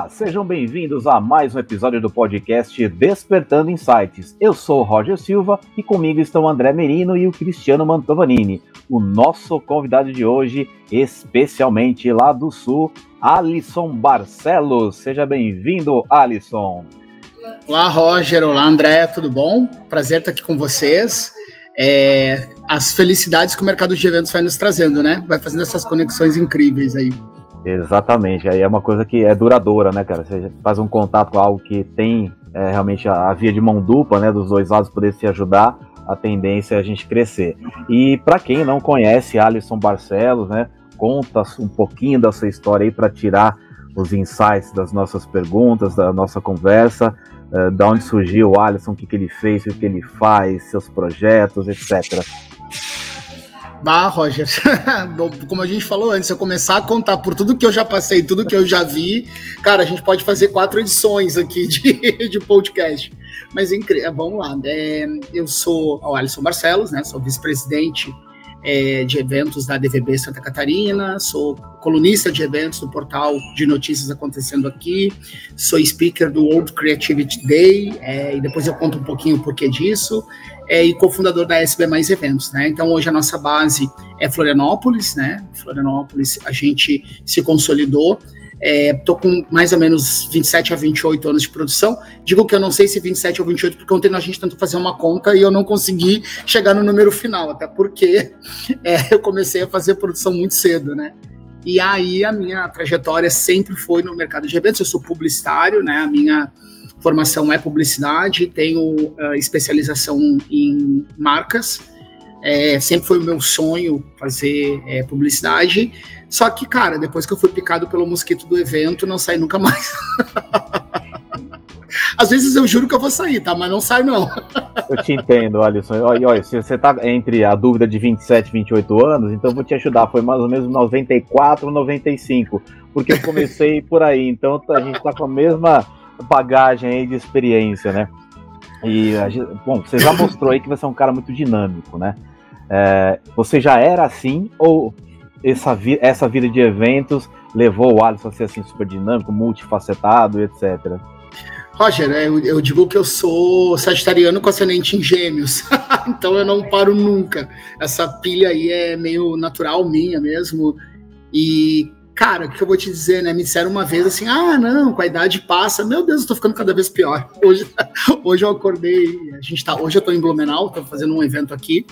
Olá, sejam bem-vindos a mais um episódio do podcast Despertando Insights. Eu sou o Roger Silva e comigo estão o André Merino e o Cristiano Mantovanini. O nosso convidado de hoje, especialmente lá do Sul, Alisson Barcelos. Seja bem-vindo, Alisson. Olá, Roger. Olá, André. Tudo bom? Prazer estar aqui com vocês. É, as felicidades que o mercado de eventos vai nos trazendo, né? Vai fazendo essas conexões incríveis aí. Exatamente, aí é uma coisa que é duradoura, né, cara? Você faz um contato com algo que tem é, realmente a, a, via de mão dupla, né, dos dois lados poder se ajudar, a tendência é a gente crescer. E para quem não conhece Alisson Barcelos, né, conta um pouquinho da sua história aí para tirar os insights das nossas perguntas, da nossa conversa, uh, da onde surgiu o Alisson, o que, que ele fez, o que ele faz, seus projetos, etc. Bah, Roger, como a gente falou antes, se eu começar a contar por tudo que eu já passei, tudo que eu já vi, cara, a gente pode fazer quatro edições aqui de, de podcast. Mas vamos lá, é, eu sou o Alisson Barcelos, né? Sou vice-presidente é, de eventos da DVB Santa Catarina, sou colunista de eventos do portal de notícias acontecendo aqui, sou speaker do World Creativity Day, é, e depois eu conto um pouquinho o porquê disso, é, e cofundador da SB Mais Eventos, né? Então hoje a nossa base é Florianópolis, né? Florianópolis a gente se consolidou Estou é, com mais ou menos 27 a 28 anos de produção. Digo que eu não sei se 27 ou 28, porque ontem a gente tentou fazer uma conta e eu não consegui chegar no número final, até porque é, eu comecei a fazer produção muito cedo, né? E aí a minha trajetória sempre foi no mercado de eventos. Eu sou publicitário, né? A minha formação é publicidade, tenho uh, especialização em marcas. É, sempre foi o meu sonho fazer é, publicidade. Só que, cara, depois que eu fui picado pelo mosquito do evento, não saí nunca mais. Às vezes eu juro que eu vou sair, tá? Mas não sai, não. Eu te entendo, Alisson. Olha, olha, se você tá entre a dúvida de 27 e 28 anos, então eu vou te ajudar. Foi mais ou menos 94 ou 95. Porque eu comecei por aí. Então a gente tá com a mesma bagagem aí de experiência, né? E, bom, você já mostrou aí que você é um cara muito dinâmico, né? É, você já era assim ou essa, vi essa vida de eventos levou o Alisson a ser assim super dinâmico, multifacetado, etc. Roger, eu, eu, digo que eu sou sagitariano com ascendente em gêmeos, então eu não paro nunca. Essa pilha aí é meio natural minha mesmo. E, cara, o que eu vou te dizer, né? Me disseram uma vez assim: ah, não, com a idade passa. Meu Deus, eu tô ficando cada vez pior. Hoje, hoje eu acordei, a gente tá, hoje eu tô em Blumenau, tô fazendo um evento aqui.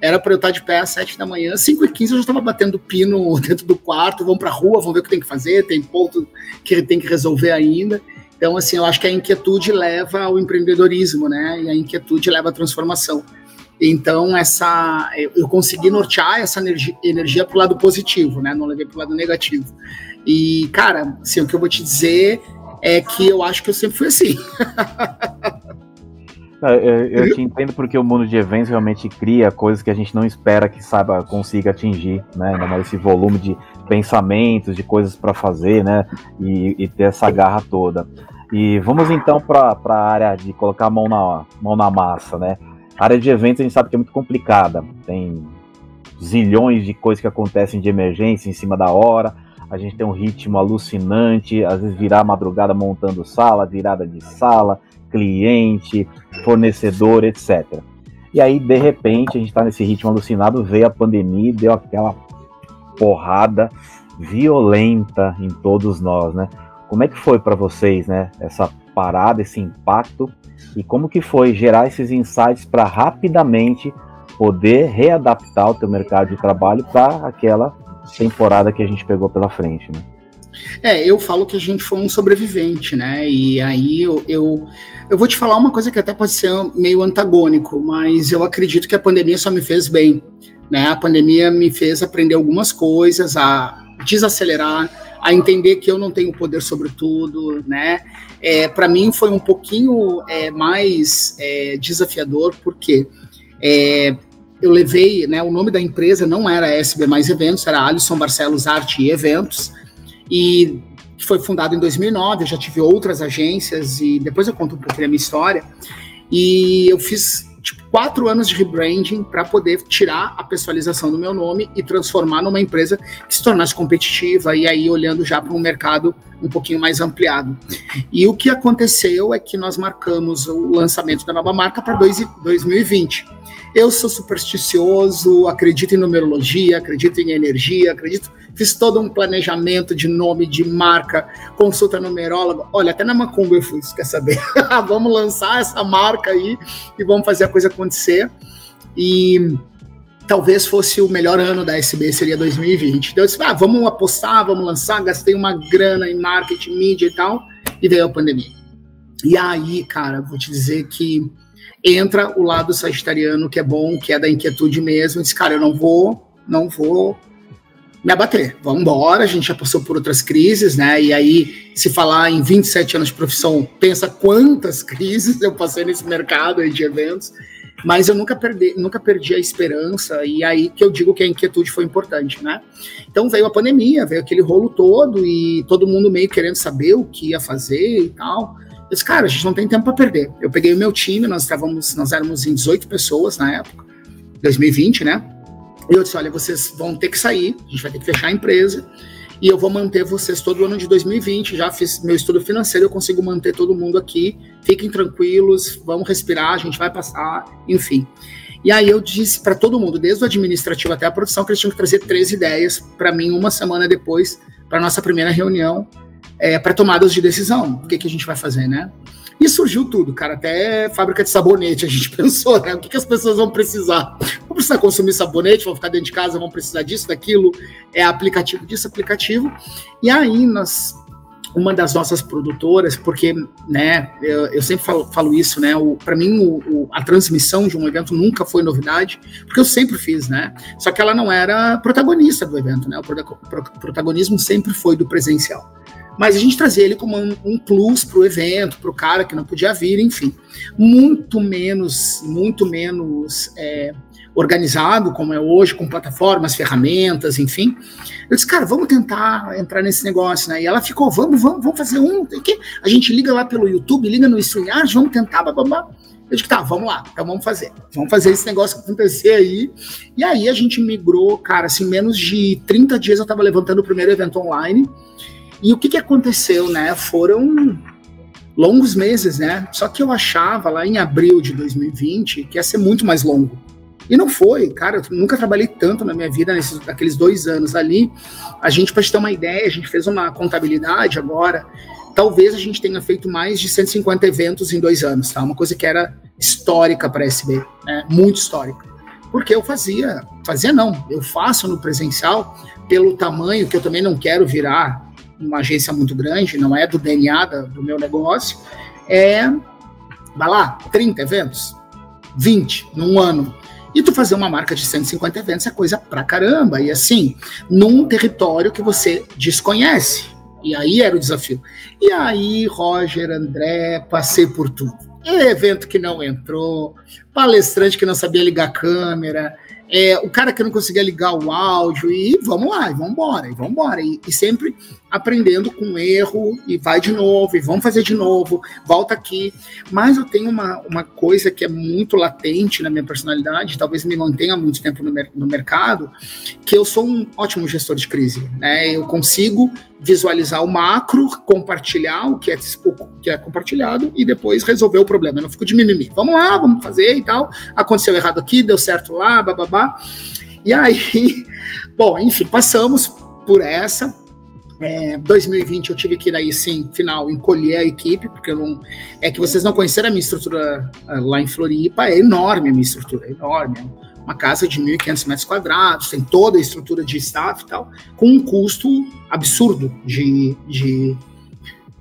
Era para eu estar de pé às 7 da manhã, 5 e 15 eu já estava batendo pino dentro do quarto, vamos para a rua, vamos ver o que tem que fazer, tem ponto que tem que resolver ainda. Então, assim, eu acho que a inquietude leva ao empreendedorismo, né? E a inquietude leva à transformação. Então, essa, eu consegui nortear essa energia, energia para o lado positivo, né? Não levei para o lado negativo. E, cara, assim, o que eu vou te dizer é que eu acho que eu sempre fui assim. Eu, eu te entendo porque o mundo de eventos realmente cria coisas que a gente não espera que saiba, consiga atingir, né? Esse volume de pensamentos, de coisas para fazer, né? E, e, ter essa garra toda. E vamos então para a área de colocar a mão na, mão na massa, né? A área de eventos a gente sabe que é muito complicada. Tem zilhões de coisas que acontecem de emergência em cima da hora. A gente tem um ritmo alucinante, às vezes virar madrugada montando sala, virada de sala, cliente, fornecedor, etc. E aí, de repente, a gente está nesse ritmo alucinado, veio a pandemia e deu aquela porrada violenta em todos nós, né? Como é que foi para vocês, né? Essa parada, esse impacto e como que foi gerar esses insights para rapidamente poder readaptar o teu mercado de trabalho para aquela temporada que a gente pegou pela frente, né? É, eu falo que a gente foi um sobrevivente, né? E aí eu, eu, eu, vou te falar uma coisa que até pode ser meio antagônico, mas eu acredito que a pandemia só me fez bem. Né? A pandemia me fez aprender algumas coisas, a desacelerar, a entender que eu não tenho poder sobre tudo, né? É, Para mim foi um pouquinho é, mais é, desafiador, porque é, eu levei, né, o nome da empresa não era SB Mais Eventos, era Alisson Barcelos Arte e Eventos, e foi fundado em 2009. Eu já tive outras agências e depois eu conto um pouquinho da minha história. E eu fiz tipo, quatro anos de rebranding para poder tirar a pessoalização do meu nome e transformar numa empresa que se tornasse competitiva e aí olhando já para um mercado um pouquinho mais ampliado. E o que aconteceu é que nós marcamos o lançamento da nova marca para 2020. Eu sou supersticioso, acredito em numerologia, acredito em energia, acredito. Fiz todo um planejamento de nome, de marca, consulta numeróloga. Olha, até na Macumba eu fui, quer saber? vamos lançar essa marca aí e vamos fazer a coisa acontecer. E talvez fosse o melhor ano da SB, seria 2020. Então eu disse, ah, vamos apostar, vamos lançar, gastei uma grana em marketing, mídia e tal, e veio a pandemia. E aí, cara, vou te dizer que entra o lado sagitariano que é bom, que é da inquietude mesmo. Disse, cara, eu não vou, não vou me abater. Vamos embora, a gente já passou por outras crises, né? E aí, se falar em 27 anos de profissão, pensa quantas crises eu passei nesse mercado aí de eventos mas eu nunca perdi, nunca perdi a esperança, e aí que eu digo que a inquietude foi importante, né? Então veio a pandemia, veio aquele rolo todo, e todo mundo meio querendo saber o que ia fazer e tal. Eu disse, cara, a gente não tem tempo para perder. Eu peguei o meu time, nós estávamos, nós éramos em 18 pessoas na época, 2020, né? E eu disse, olha, vocês vão ter que sair, a gente vai ter que fechar a empresa, e eu vou manter vocês todo ano de 2020. Já fiz meu estudo financeiro, eu consigo manter todo mundo aqui. Fiquem tranquilos, vamos respirar, a gente vai passar, enfim. E aí eu disse para todo mundo, desde o administrativo até a produção, que eles tinham que trazer três ideias para mim uma semana depois, para nossa primeira reunião, é, para tomadas de decisão. O que, que a gente vai fazer, né? E surgiu tudo, cara. Até fábrica de sabonete a gente pensou, né? O que, que as pessoas vão precisar? Vão precisar consumir sabonete, vão ficar dentro de casa, vão precisar disso, daquilo. É aplicativo disso, aplicativo. E aí nós uma das nossas produtoras, porque, né, eu, eu sempre falo, falo, isso, né, para mim o, o, a transmissão de um evento nunca foi novidade, porque eu sempre fiz, né, só que ela não era protagonista do evento, né, o protagonismo sempre foi do presencial mas a gente trazia ele como um, um plus para o evento, para o cara que não podia vir, enfim. Muito menos, muito menos é, organizado como é hoje, com plataformas, ferramentas, enfim. Eu disse, cara, vamos tentar entrar nesse negócio, né? E ela ficou, vamos, vamos, vamos fazer um. Que? A gente liga lá pelo YouTube, liga no StreamYard, vamos tentar, babá. Eu disse, tá, vamos lá, então vamos fazer. Vamos fazer esse negócio acontecer aí. E aí a gente migrou, cara, assim, menos de 30 dias eu estava levantando o primeiro evento online. E o que, que aconteceu, né? Foram longos meses, né? Só que eu achava lá em abril de 2020 que ia ser muito mais longo. E não foi, cara. Eu nunca trabalhei tanto na minha vida nesses aqueles dois anos ali. A gente, para te ter uma ideia, a gente fez uma contabilidade agora. Talvez a gente tenha feito mais de 150 eventos em dois anos, tá? Uma coisa que era histórica para a SB, né? Muito histórica. Porque eu fazia, fazia não, eu faço no presencial pelo tamanho que eu também não quero virar uma agência muito grande, não é do DNA do meu negócio, é, vai lá, 30 eventos, 20 num ano. E tu fazer uma marca de 150 eventos é coisa pra caramba. E assim, num território que você desconhece. E aí era o desafio. E aí, Roger, André, passei por tudo. evento que não entrou, palestrante que não sabia ligar câmera, é, o cara que não conseguia ligar o áudio, e vamos lá, e vamos embora, e vamos embora. E, e, sempre aprendendo com erro, e vai de novo, e vamos fazer de novo, volta aqui. Mas eu tenho uma, uma coisa que é muito latente na minha personalidade, talvez me mantenha muito tempo no, no mercado, que eu sou um ótimo gestor de crise. Né? Eu consigo visualizar o macro, compartilhar o que é, o que é compartilhado e depois resolver o problema. Eu não fico de mimimi. Vamos lá, vamos fazer e tal. Aconteceu errado aqui, deu certo lá, bababá. E aí, bom, enfim, passamos por essa. É, 2020 eu tive que ir aí sim, final, encolher a equipe, porque não. É que vocês não conheceram a minha estrutura ah, lá em Floripa, é enorme a minha estrutura, é enorme uma casa de 1.500 metros quadrados, tem toda a estrutura de staff e tal, com um custo absurdo de, de,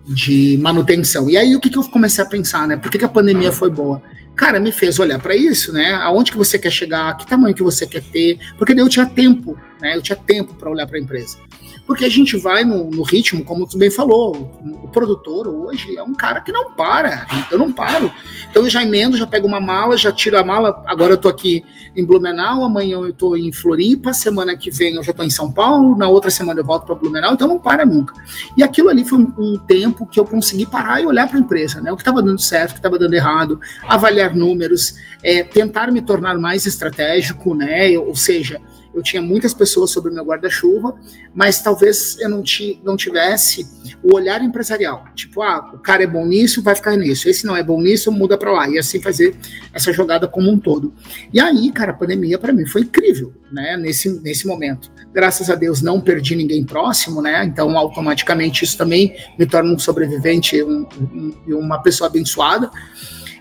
de manutenção. E aí o que, que eu comecei a pensar, né? Por que, que a pandemia foi boa? Cara, me fez olhar para isso, né? Aonde que você quer chegar, que tamanho que você quer ter, porque daí eu tinha tempo, né? Eu tinha tempo para olhar para a empresa. Porque a gente vai no, no ritmo, como tu bem falou, o produtor hoje é um cara que não para, eu não paro. Então eu já emendo, já pego uma mala, já tiro a mala, agora eu tô aqui em Blumenau, amanhã eu tô em Floripa, semana que vem eu já tô em São Paulo, na outra semana eu volto para Blumenau, então não para nunca. E aquilo ali foi um, um tempo que eu consegui parar e olhar para a empresa, né? O que estava dando certo, o que estava dando errado, avaliar números, é, tentar me tornar mais estratégico, né? Ou seja, eu tinha muitas pessoas sobre o meu guarda-chuva, mas talvez eu não, não tivesse o olhar empresarial. Tipo, ah, o cara é bom nisso, vai ficar nisso. Esse não é bom nisso, muda para lá. E assim fazer essa jogada como um todo. E aí, cara, a pandemia para mim foi incrível, né? Nesse, nesse momento. Graças a Deus não perdi ninguém próximo, né? Então, automaticamente isso também me torna um sobrevivente, um, um, uma pessoa abençoada.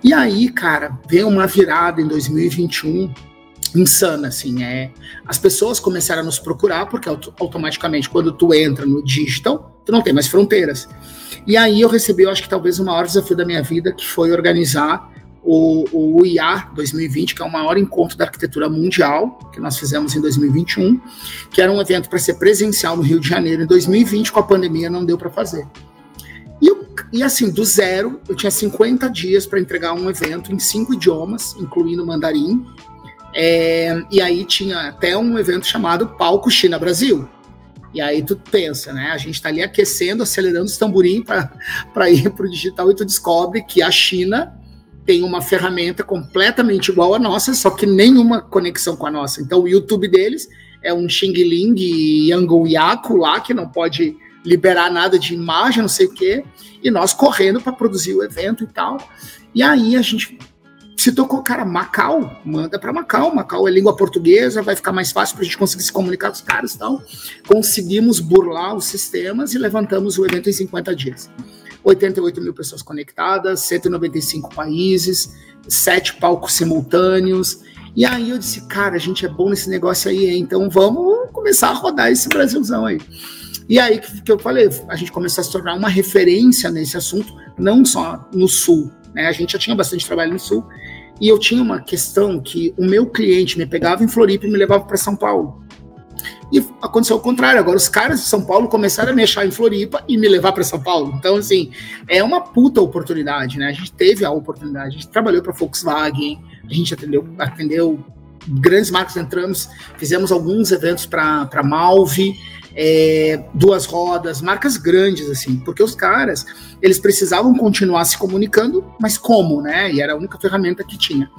E aí, cara, veio uma virada em 2021 insana, assim, é, as pessoas começaram a nos procurar, porque automaticamente quando tu entra no digital, tu não tem mais fronteiras. E aí eu recebi, eu acho que talvez o maior desafio da minha vida, que foi organizar o, o IA 2020, que é o maior encontro da arquitetura mundial, que nós fizemos em 2021, que era um evento para ser presencial no Rio de Janeiro. Em 2020, com a pandemia, não deu para fazer. E, eu, e assim, do zero, eu tinha 50 dias para entregar um evento em cinco idiomas, incluindo mandarim, é, e aí tinha até um evento chamado Palco China Brasil. E aí tu pensa, né? A gente está ali aquecendo, acelerando os tamborim para ir para o digital e tu descobre que a China tem uma ferramenta completamente igual à nossa, só que nenhuma conexão com a nossa. Então o YouTube deles é um Xing Ling Yangon Yaku lá, que não pode liberar nada de imagem, não sei o quê, e nós correndo para produzir o evento e tal. E aí a gente se tocou, cara, Macau, manda para Macau. Macau é língua portuguesa, vai ficar mais fácil para a gente conseguir se comunicar com os caras e tal. Conseguimos burlar os sistemas e levantamos o evento em 50 dias. 88 mil pessoas conectadas, 195 países, sete palcos simultâneos. E aí eu disse, cara, a gente é bom nesse negócio aí, hein? então vamos começar a rodar esse Brasilzão aí. E aí que, que eu falei, a gente começou a se tornar uma referência nesse assunto, não só no Sul, né? A gente já tinha bastante trabalho no Sul, e eu tinha uma questão que o meu cliente me pegava em Floripa e me levava para São Paulo. E aconteceu o contrário. Agora os caras de São Paulo começaram a me achar em Floripa e me levar para São Paulo. Então, assim, é uma puta oportunidade, né? A gente teve a oportunidade. A gente trabalhou para Volkswagen, a gente atendeu, atendeu grandes marcas, entramos, fizemos alguns eventos para Malve é, duas rodas, marcas grandes, assim, porque os caras, eles precisavam continuar se comunicando, mas como, né? E era a única ferramenta que tinha.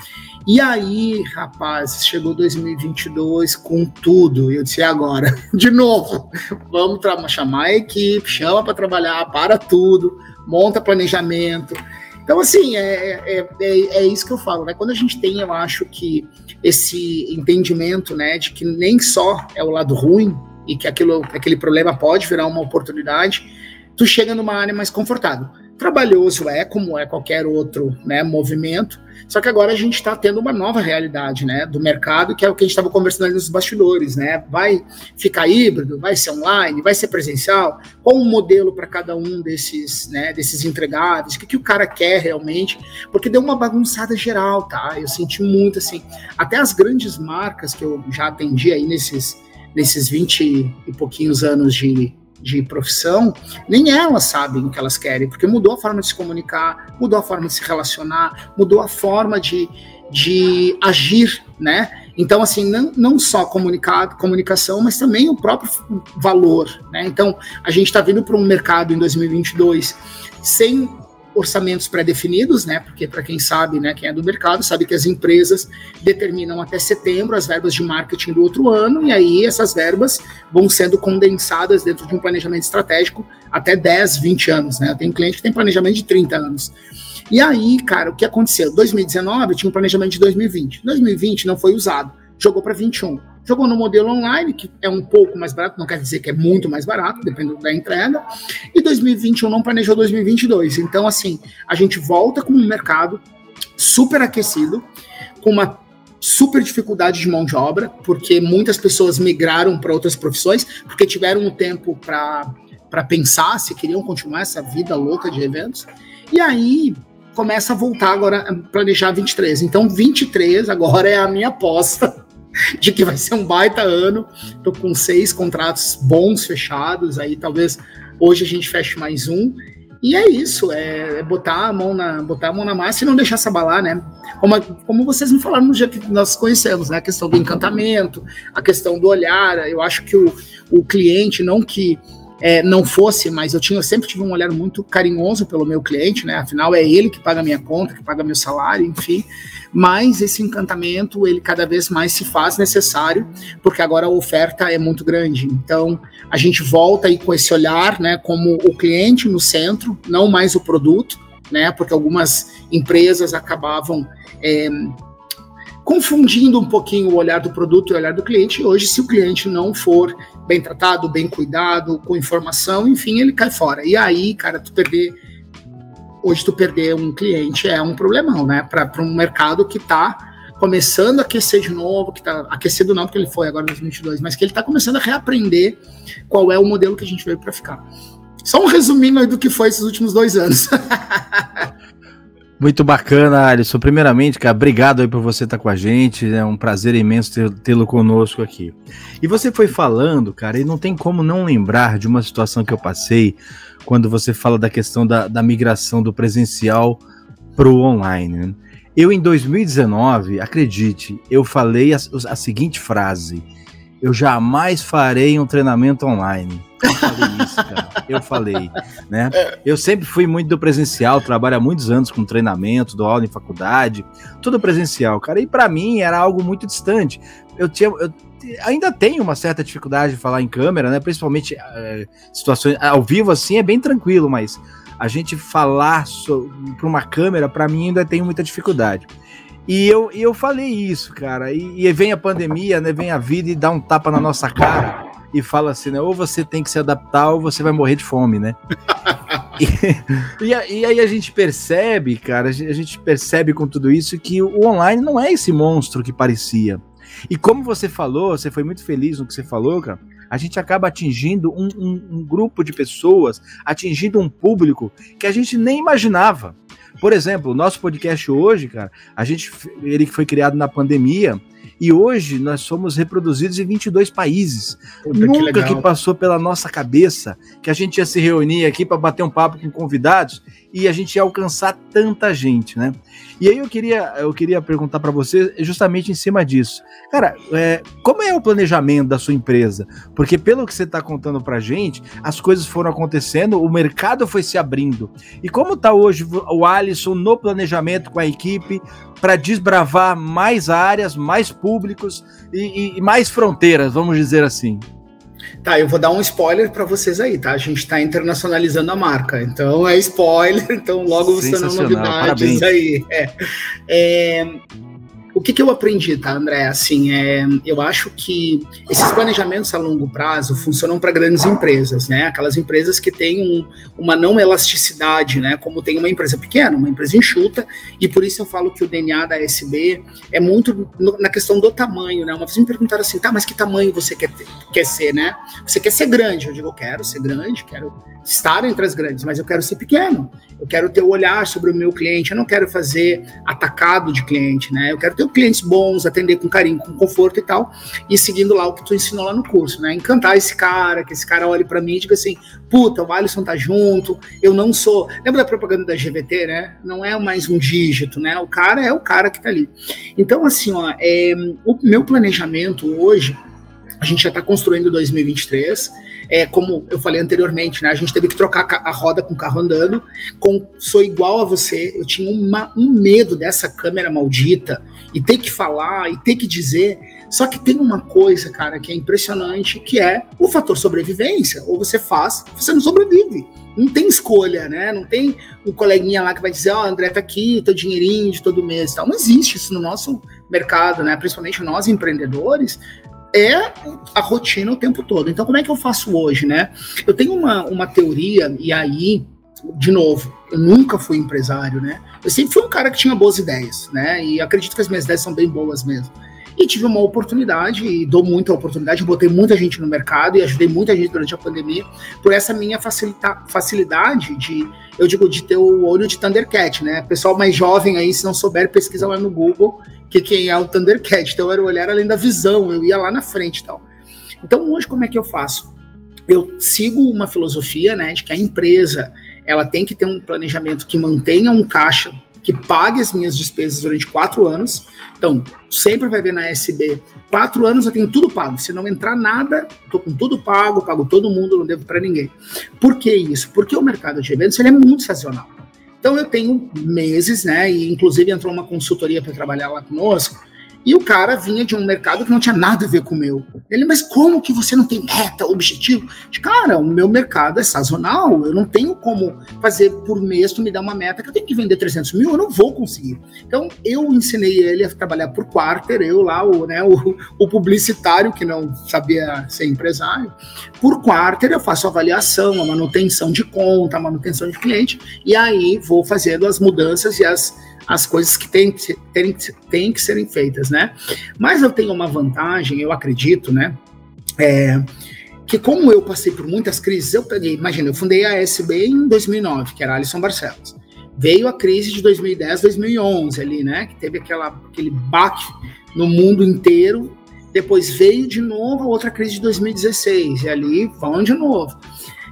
E aí, rapaz, chegou 2022 com tudo, e eu disse, agora? De novo, vamos chamar a equipe, chama para trabalhar, para tudo, monta planejamento. Então, assim, é, é, é, é, isso que eu falo, né? Quando a gente tem, eu acho que esse entendimento, né, de que nem só é o lado ruim, e que aquilo, aquele problema pode virar uma oportunidade, tu chega numa área mais confortável. Trabalhoso é, como é qualquer outro né, movimento, só que agora a gente está tendo uma nova realidade né, do mercado, que é o que a gente estava conversando ali nos bastidores. Né? Vai ficar híbrido, vai ser online, vai ser presencial? Qual o modelo para cada um desses, né, desses entregáveis? O que, que o cara quer realmente? Porque deu uma bagunçada geral, tá? Eu senti muito assim. Até as grandes marcas que eu já atendi aí nesses nesses 20 e pouquinhos anos de, de profissão, nem elas sabem o que elas querem, porque mudou a forma de se comunicar, mudou a forma de se relacionar, mudou a forma de, de agir, né? Então, assim, não, não só comunicado, comunicação, mas também o próprio valor, né? Então, a gente está vindo para um mercado em 2022 sem orçamentos pré-definidos, né? Porque para quem sabe, né, quem é do mercado, sabe que as empresas determinam até setembro as verbas de marketing do outro ano e aí essas verbas vão sendo condensadas dentro de um planejamento estratégico até 10, 20 anos, né? Tem cliente que tem planejamento de 30 anos. E aí, cara, o que aconteceu? 2019 tinha um planejamento de 2020. 2020 não foi usado, jogou para 21 Jogou no modelo online, que é um pouco mais barato, não quer dizer que é muito mais barato, dependendo da entrega. E 2021 não planejou 2022. Então, assim, a gente volta com um mercado super aquecido, com uma super dificuldade de mão de obra, porque muitas pessoas migraram para outras profissões, porque tiveram um tempo para pensar se queriam continuar essa vida louca de eventos. E aí começa a voltar agora planejar 23. Então, 23 agora é a minha aposta de que vai ser um baita ano. Tô com seis contratos bons fechados, aí talvez hoje a gente feche mais um. E é isso, é, é, botar a mão na botar a mão na massa e não deixar se abalar, né? Como, como vocês me falaram no dia que nós conhecemos, né? A questão do encantamento, a questão do olhar. Eu acho que o, o cliente, não que é, não fosse, mas eu tinha eu sempre tive um olhar muito carinhoso pelo meu cliente, né? Afinal, é ele que paga minha conta, que paga meu salário, enfim. Mas esse encantamento, ele cada vez mais se faz necessário, porque agora a oferta é muito grande. Então, a gente volta aí com esse olhar, né, como o cliente no centro, não mais o produto, né? Porque algumas empresas acabavam é, confundindo um pouquinho o olhar do produto e o olhar do cliente. E hoje, se o cliente não for bem tratado, bem cuidado, com informação, enfim, ele cai fora. E aí, cara, tu perder. Hoje, tu perder um cliente é um problemão, né? Para um mercado que está começando a aquecer de novo, que está aquecido não porque ele foi agora em 2022, mas que ele está começando a reaprender qual é o modelo que a gente veio para ficar. Só um resuminho aí do que foi esses últimos dois anos. Muito bacana, Alisson. Primeiramente, cara, obrigado aí por você estar com a gente. É um prazer imenso tê-lo conosco aqui. E você foi falando, cara, e não tem como não lembrar de uma situação que eu passei quando você fala da questão da, da migração do presencial para o online. Né? Eu, em 2019, acredite, eu falei a, a seguinte frase: eu jamais farei um treinamento online. Eu falei isso, cara. Eu falei, né? Eu sempre fui muito do presencial, trabalho há muitos anos com treinamento, dou aula em faculdade, tudo presencial, cara. E para mim era algo muito distante. Eu tinha, eu ainda tenho uma certa dificuldade de falar em câmera, né? Principalmente é, situações ao vivo assim é bem tranquilo, mas a gente falar para uma câmera para mim ainda tem muita dificuldade. E eu, eu falei isso, cara. E, e, vem a pandemia, né? Vem a vida e dá um tapa na nossa cara e fala assim, né? Ou você tem que se adaptar ou você vai morrer de fome, né? e, e, e, aí a gente percebe, cara, a gente percebe com tudo isso que o online não é esse monstro que parecia. E como você falou, você foi muito feliz no que você falou, cara. A gente acaba atingindo um, um, um grupo de pessoas, atingindo um público que a gente nem imaginava. Por exemplo, o nosso podcast hoje, cara, a gente ele foi criado na pandemia e hoje nós somos reproduzidos em 22 países. Puta, Nunca que, que, passou pela nossa cabeça que a gente ia se reunir aqui para bater um papo com convidados e a gente alcançar tanta gente, né? E aí eu queria, eu queria perguntar para você justamente em cima disso. Cara, é, como é o planejamento da sua empresa? Porque pelo que você está contando para gente, as coisas foram acontecendo, o mercado foi se abrindo. E como está hoje o Alisson no planejamento com a equipe para desbravar mais áreas, mais públicos e, e, e mais fronteiras, vamos dizer assim? Tá, eu vou dar um spoiler para vocês aí, tá? A gente está internacionalizando a marca, então é spoiler, então logo você não novidades Parabéns. aí. É. é o que, que eu aprendi, tá, André? Assim, é, eu acho que esses planejamentos a longo prazo funcionam para grandes empresas, né? Aquelas empresas que têm um, uma não elasticidade, né? Como tem uma empresa pequena, uma empresa enxuta, e por isso eu falo que o DNA da SB é muito no, na questão do tamanho, né? Uma vez me perguntaram assim, tá, mas que tamanho você quer, ter, quer ser, né? Você quer ser grande? Eu digo, eu quero ser grande, quero estar entre as grandes, mas eu quero ser pequeno. Eu quero ter o olhar sobre o meu cliente, eu não quero fazer atacado de cliente, né? Eu quero ter clientes bons, atender com carinho, com conforto e tal, e seguindo lá o que tu ensinou lá no curso, né? Encantar esse cara, que esse cara olhe para mim e diga assim: puta, o Alisson tá junto, eu não sou. Lembra da propaganda da GVT, né? Não é mais um dígito, né? O cara é o cara que tá ali. Então, assim, ó, é, o meu planejamento hoje, a gente já está construindo 2023 é, como eu falei anteriormente, né? A gente teve que trocar a roda com o carro andando. Com, sou igual a você, eu tinha uma, um medo dessa câmera maldita e ter que falar e ter que dizer. Só que tem uma coisa, cara, que é impressionante, que é o fator sobrevivência. Ou você faz, você não sobrevive. Não tem escolha, né? Não tem um coleguinha lá que vai dizer, ó, oh, André, tá aqui, teu dinheirinho de todo mês tal. Não existe isso no nosso mercado, né? Principalmente nós empreendedores, é a rotina o tempo todo. Então, como é que eu faço hoje, né? Eu tenho uma, uma teoria, e aí, de novo, eu nunca fui empresário, né? Eu sempre fui um cara que tinha boas ideias, né? E acredito que as minhas ideias são bem boas mesmo. E tive uma oportunidade, e dou muita oportunidade, botei muita gente no mercado e ajudei muita gente durante a pandemia por essa minha facilita facilidade de, eu digo, de ter o olho de Thundercat, né? Pessoal mais jovem aí, se não souber, pesquisa lá no Google que quem é o Thundercat. Então era o olhar além da visão, eu ia lá na frente e tal. Então hoje como é que eu faço? Eu sigo uma filosofia, né, de que a empresa ela tem que ter um planejamento que mantenha um caixa que pague as minhas despesas durante quatro anos. Então, sempre vai ver na SB, quatro anos eu tenho tudo pago. Se não entrar nada, estou com tudo pago, pago todo mundo, não devo para ninguém. Por que isso? Porque o mercado de eventos ele é muito sazonal. Então eu tenho meses, né? E inclusive entrou uma consultoria para trabalhar lá conosco e o cara vinha de um mercado que não tinha nada a ver com o meu. Ele, mas como que você não tem meta, objetivo? Cara, o meu mercado é sazonal, eu não tenho como fazer por mês tu me dar uma meta que eu tenho que vender 300 mil, eu não vou conseguir. Então, eu ensinei ele a trabalhar por quarter, eu lá, o, né, o, o publicitário que não sabia ser empresário. Por quarter, eu faço avaliação, a manutenção de conta, a manutenção de cliente, e aí vou fazendo as mudanças e as as coisas que têm que, têm, que serem feitas, né? Mas eu tenho uma vantagem, eu acredito, né? É, que como eu passei por muitas crises, eu peguei, imagina, eu fundei a SB em 2009, que era Alisson Barcelos. Veio a crise de 2010, 2011 ali, né? Que teve aquela, aquele baque no mundo inteiro. Depois veio de novo outra crise de 2016, e ali vão de novo.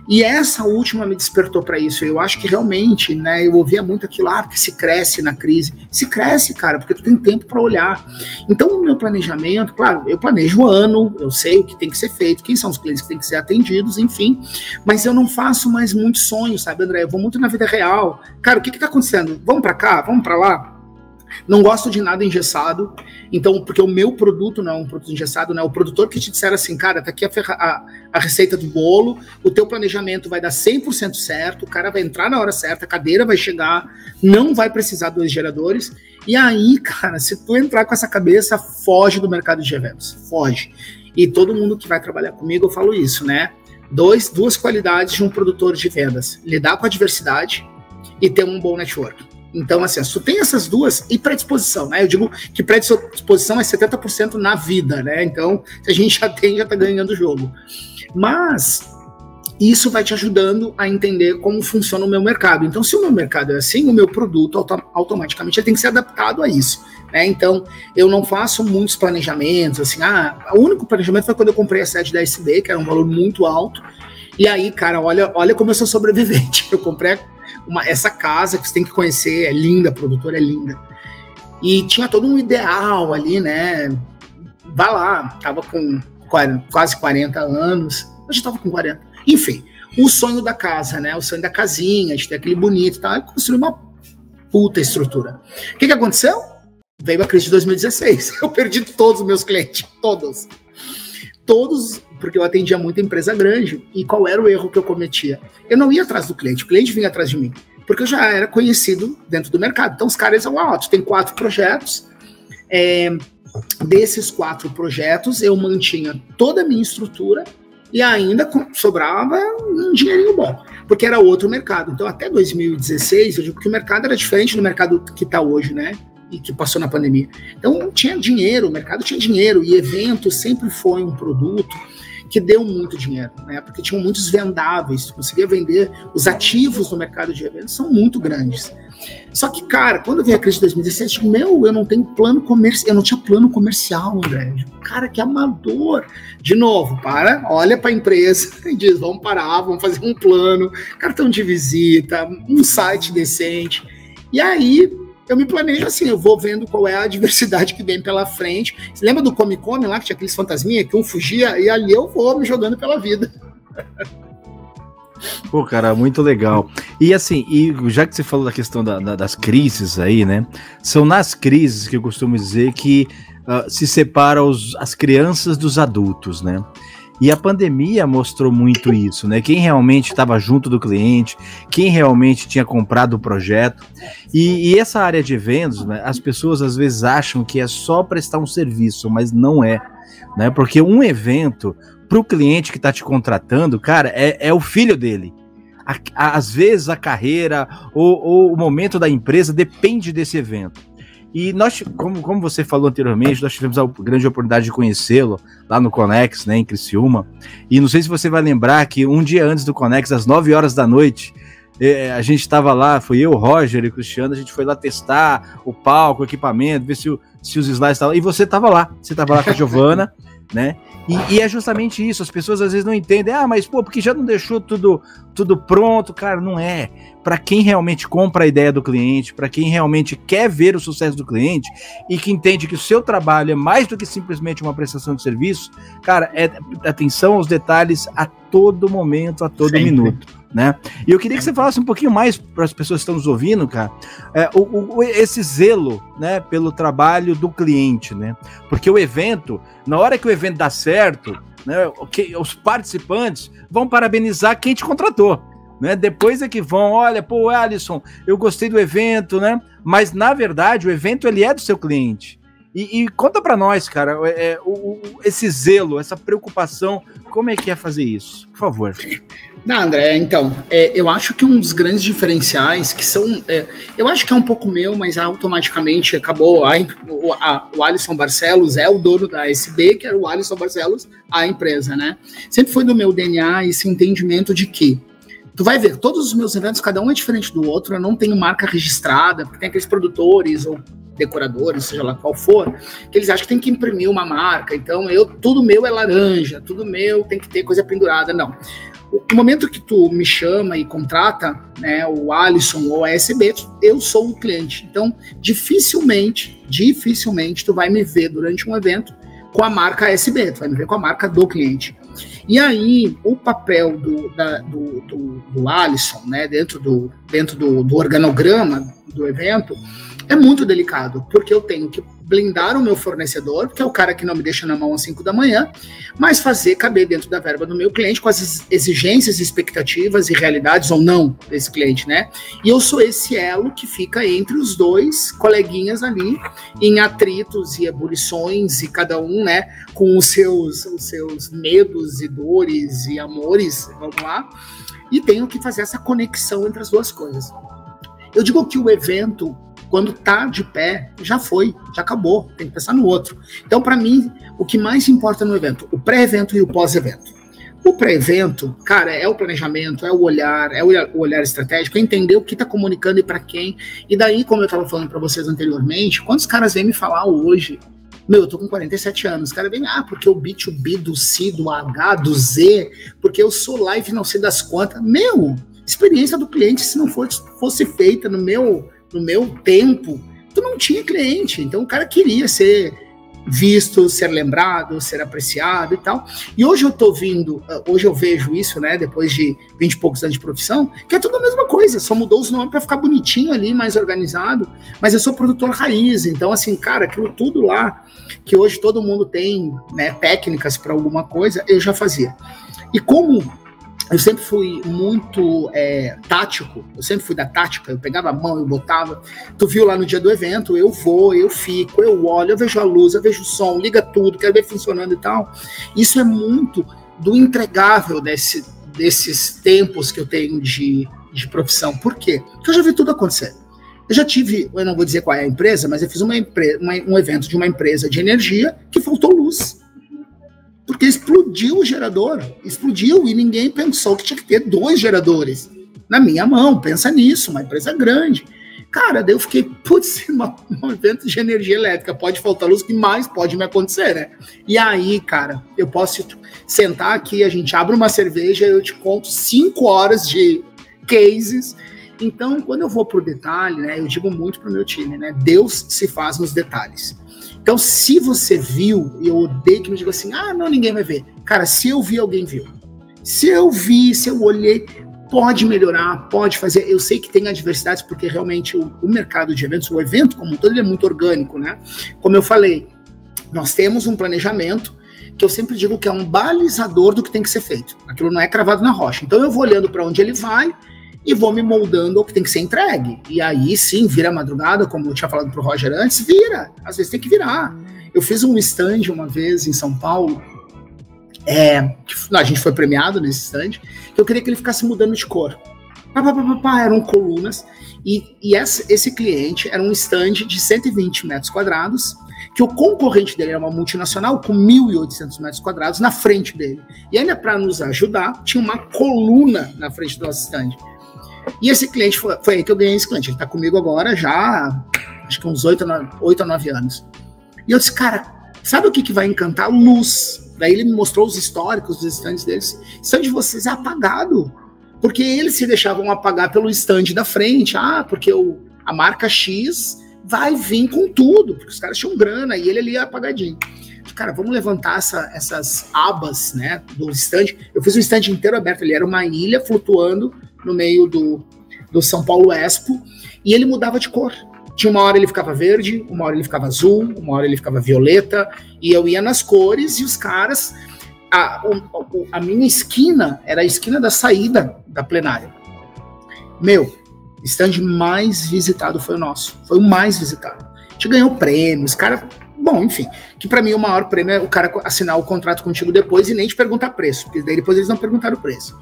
E essa última me despertou para isso. Eu acho que realmente, né, eu ouvia muito aquilo, ah, que se cresce na crise. Se cresce, cara, porque tu tem tempo para olhar. Então, o meu planejamento, claro, eu planejo o ano, eu sei o que tem que ser feito, quem são os clientes que têm que ser atendidos, enfim. Mas eu não faço mais muitos sonhos, sabe, André? Eu vou muito na vida real. Cara, o que que tá acontecendo? Vamos para cá? Vamos para lá? Não gosto de nada engessado. Então, porque o meu produto não é um produto engessado, né? O produtor que te disser assim, cara, tá aqui a, a, a receita do bolo, o teu planejamento vai dar 100% certo, o cara vai entrar na hora certa, a cadeira vai chegar, não vai precisar dois geradores. E aí, cara, se tu entrar com essa cabeça, foge do mercado de eventos. Foge. E todo mundo que vai trabalhar comigo, eu falo isso, né? Dois, duas qualidades de um produtor de vendas: lidar com a diversidade e ter um bom network. Então, assim, tem essas duas e predisposição, né? Eu digo que predisposição é 70% na vida, né? Então, se a gente já tem, já tá ganhando o jogo. Mas isso vai te ajudando a entender como funciona o meu mercado. Então, se o meu mercado é assim, o meu produto auto automaticamente tem que ser adaptado a isso. Né? Então, eu não faço muitos planejamentos, assim, ah, o único planejamento foi quando eu comprei a sede da SB, que era um valor muito alto. E aí, cara, olha, olha como eu sou sobrevivente. Eu comprei uma, essa casa que você tem que conhecer, é linda, a produtora é linda. E tinha todo um ideal ali, né? Vai lá, tava com 40, quase 40 anos, hoje tava com 40. Enfim, o sonho da casa, né? O sonho da casinha, de ter aquele bonito e tal, construir uma puta estrutura. O que, que aconteceu? Veio a crise de 2016. Eu perdi todos os meus clientes, todos. Todos porque eu atendia muita empresa grande. E qual era o erro que eu cometia? Eu não ia atrás do cliente, o cliente vinha atrás de mim, porque eu já era conhecido dentro do mercado. Então os caras iam, ah, tem quatro projetos. É, desses quatro projetos, eu mantinha toda a minha estrutura e ainda sobrava um dinheirinho bom, porque era outro mercado. Então, até 2016, eu digo que o mercado era diferente do mercado que está hoje, né? e que passou na pandemia. Então tinha dinheiro, o mercado tinha dinheiro e evento sempre foi um produto que deu muito dinheiro, né? Porque tinham muitos vendáveis, tu conseguia vender os ativos no mercado de eventos são muito grandes. Só que, cara, quando veio a crise de 2017, tipo, meu, eu não tenho plano comercial, eu não tinha plano comercial, André. Cara, que amador. De novo, para, olha para a empresa e diz, vamos parar, vamos fazer um plano, cartão de visita, um site decente. E aí, eu me planejo assim, eu vou vendo qual é a diversidade que vem pela frente. Você lembra do Come Come lá, que tinha aqueles fantasminha que um fugia, e ali eu vou me jogando pela vida. Pô, cara, muito legal. E assim, e já que você falou da questão da, da, das crises aí, né? São nas crises que eu costumo dizer que uh, se separa os, as crianças dos adultos, né? E a pandemia mostrou muito isso, né? Quem realmente estava junto do cliente, quem realmente tinha comprado o projeto. E, e, essa área de eventos, né, as pessoas às vezes acham que é só prestar um serviço, mas não é. Né? Porque um evento, para o cliente que está te contratando, cara, é, é o filho dele. às vezes a carreira ou, ou o momento da empresa depende desse evento. E nós, como, como você falou anteriormente, nós tivemos a grande oportunidade de conhecê-lo lá no Conex, né, em Criciúma. E não sei se você vai lembrar que um dia antes do Conex, às 9 horas da noite, é, a gente estava lá, foi eu, Roger e o Cristiano, a gente foi lá testar o palco, o equipamento, ver se, o, se os slides estavam. E você estava lá, você estava lá com a Giovana, né? E, e, é justamente isso, as pessoas às vezes não entendem, ah, mas pô, porque já não deixou tudo, tudo pronto, cara, não é. Para quem realmente compra a ideia do cliente, para quem realmente quer ver o sucesso do cliente e que entende que o seu trabalho é mais do que simplesmente uma prestação de serviço, cara, é atenção aos detalhes a todo momento, a todo Sempre. minuto né? E eu queria que você falasse um pouquinho mais para as pessoas que estão nos ouvindo, cara, é, o, o, esse zelo, né, pelo trabalho do cliente, né? Porque o evento, na hora que o evento dá certo, né, os participantes vão parabenizar quem te contratou. Né? Depois é que vão, olha, pô, Alisson, eu gostei do evento, né? Mas na verdade o evento ele é do seu cliente. E, e conta para nós, cara, é, é, o, esse zelo, essa preocupação, como é que é fazer isso? Por favor. Não, André, então, é, eu acho que um dos grandes diferenciais que são. É, eu acho que é um pouco meu, mas automaticamente acabou. A, o, a, o Alisson Barcelos é o dono da SB, que era o Alisson Barcelos, a empresa, né? Sempre foi do meu DNA esse entendimento de que tu vai ver, todos os meus eventos, cada um é diferente do outro, eu não tenho marca registrada, porque tem aqueles produtores ou decoradores, seja lá qual for, que eles acham que tem que imprimir uma marca. Então, eu tudo meu é laranja, tudo meu tem que ter coisa pendurada. Não. O momento que tu me chama e contrata, né, o Alisson ou a SB, eu sou o cliente. Então, dificilmente, dificilmente tu vai me ver durante um evento com a marca SB, tu vai me ver com a marca do cliente. E aí, o papel do, da, do, do, do Alisson, né, dentro, do, dentro do, do organograma do evento, é muito delicado, porque eu tenho que blindar o meu fornecedor, que é o cara que não me deixa na mão às 5 da manhã, mas fazer caber dentro da verba do meu cliente com as exigências, expectativas e realidades ou não desse cliente, né? E eu sou esse elo que fica entre os dois coleguinhas ali, em atritos e ebulições, e cada um, né, com os seus, os seus medos e dores e amores, vamos lá, e tenho que fazer essa conexão entre as duas coisas. Eu digo que o evento quando tá de pé, já foi, já acabou, tem que pensar no outro. Então, para mim, o que mais importa no evento, o pré-evento e o pós-evento. O pré-evento, cara, é o planejamento, é o olhar, é o olhar estratégico, é entender o que está comunicando e para quem. E daí, como eu estava falando para vocês anteriormente, quantos caras vêm me falar hoje meu, eu tô com 47 anos. Os caras vêm, ah, porque o B2B do C, do H, do Z, porque eu sou live não sei das quantas. Meu, experiência do cliente, se não fosse, fosse feita no meu no meu tempo, tu não tinha cliente. Então o cara queria ser visto, ser lembrado, ser apreciado e tal. E hoje eu tô vindo, ah, hoje eu vejo isso, né, depois de 20 e poucos anos de profissão, que é tudo a mesma coisa, só mudou os nomes para ficar bonitinho ali, mais organizado, mas eu sou produtor raiz, então assim, cara, aquilo tudo lá que hoje todo mundo tem, né, técnicas para alguma coisa, eu já fazia. E como eu sempre fui muito é, tático, eu sempre fui da tática, eu pegava a mão, eu botava. Tu viu lá no dia do evento, eu vou, eu fico, eu olho, eu vejo a luz, eu vejo o som, liga tudo, quero ver funcionando e tal. Isso é muito do entregável desse, desses tempos que eu tenho de, de profissão. Por quê? Porque eu já vi tudo acontecer. Eu já tive, eu não vou dizer qual é a empresa, mas eu fiz uma, uma, um evento de uma empresa de energia que faltou luz porque explodiu o gerador, explodiu e ninguém pensou que tinha que ter dois geradores na minha mão. Pensa nisso, uma empresa grande. Cara, daí eu fiquei, putz, um evento de energia elétrica, pode faltar luz, que mais pode me acontecer, né? E aí, cara, eu posso sentar aqui, a gente abre uma cerveja, eu te conto cinco horas de cases. Então, quando eu vou pro detalhe, né, eu digo muito pro meu time, né? Deus se faz nos detalhes. Então, se você viu, e eu odeio que me diga assim, ah, não, ninguém vai ver. Cara, se eu vi, alguém viu. Se eu vi, se eu olhei, pode melhorar, pode fazer. Eu sei que tem adversidades, porque realmente o, o mercado de eventos, o evento como um todo, ele é muito orgânico, né? Como eu falei, nós temos um planejamento que eu sempre digo que é um balizador do que tem que ser feito. Aquilo não é cravado na rocha. Então eu vou olhando para onde ele vai e vou me moldando ao que tem que ser entregue. E aí sim, vira madrugada, como eu tinha falado pro Roger antes, vira. Às vezes tem que virar. Eu fiz um stand uma vez em São Paulo, é, a gente foi premiado nesse stand, que eu queria que ele ficasse mudando de cor. Pá, pá, pá, pá, eram colunas. E, e esse, esse cliente era um stand de 120 metros quadrados, que o concorrente dele era uma multinacional com 1.800 metros quadrados na frente dele. E ainda para nos ajudar, tinha uma coluna na frente do nosso stand. E esse cliente foi, foi aí que eu ganhei esse cliente. Ele está comigo agora já, acho que uns 8 ou 9 anos. E eu disse, cara, sabe o que, que vai encantar? Luz. Daí ele me mostrou os históricos dos stands deles. O stand de vocês é apagado. Porque eles se deixavam apagar pelo stand da frente. Ah, porque o, a marca X vai vir com tudo, porque os caras tinham grana e ele ali é apagadinho. Cara, vamos levantar essa, essas abas, né, do stand. Eu fiz um stand inteiro aberto, ele era uma ilha flutuando no meio do, do São Paulo Expo e ele mudava de cor. Tinha uma hora ele ficava verde, uma hora ele ficava azul, uma hora ele ficava violeta, e eu ia nas cores e os caras. A, a minha esquina era a esquina da saída da plenária. Meu, stand mais visitado foi o nosso. Foi o mais visitado. A gente ganhou prêmios, cara. Bom, enfim, que para mim o maior prêmio é o cara assinar o contrato contigo depois e nem te perguntar preço, porque daí depois eles não perguntaram o preço.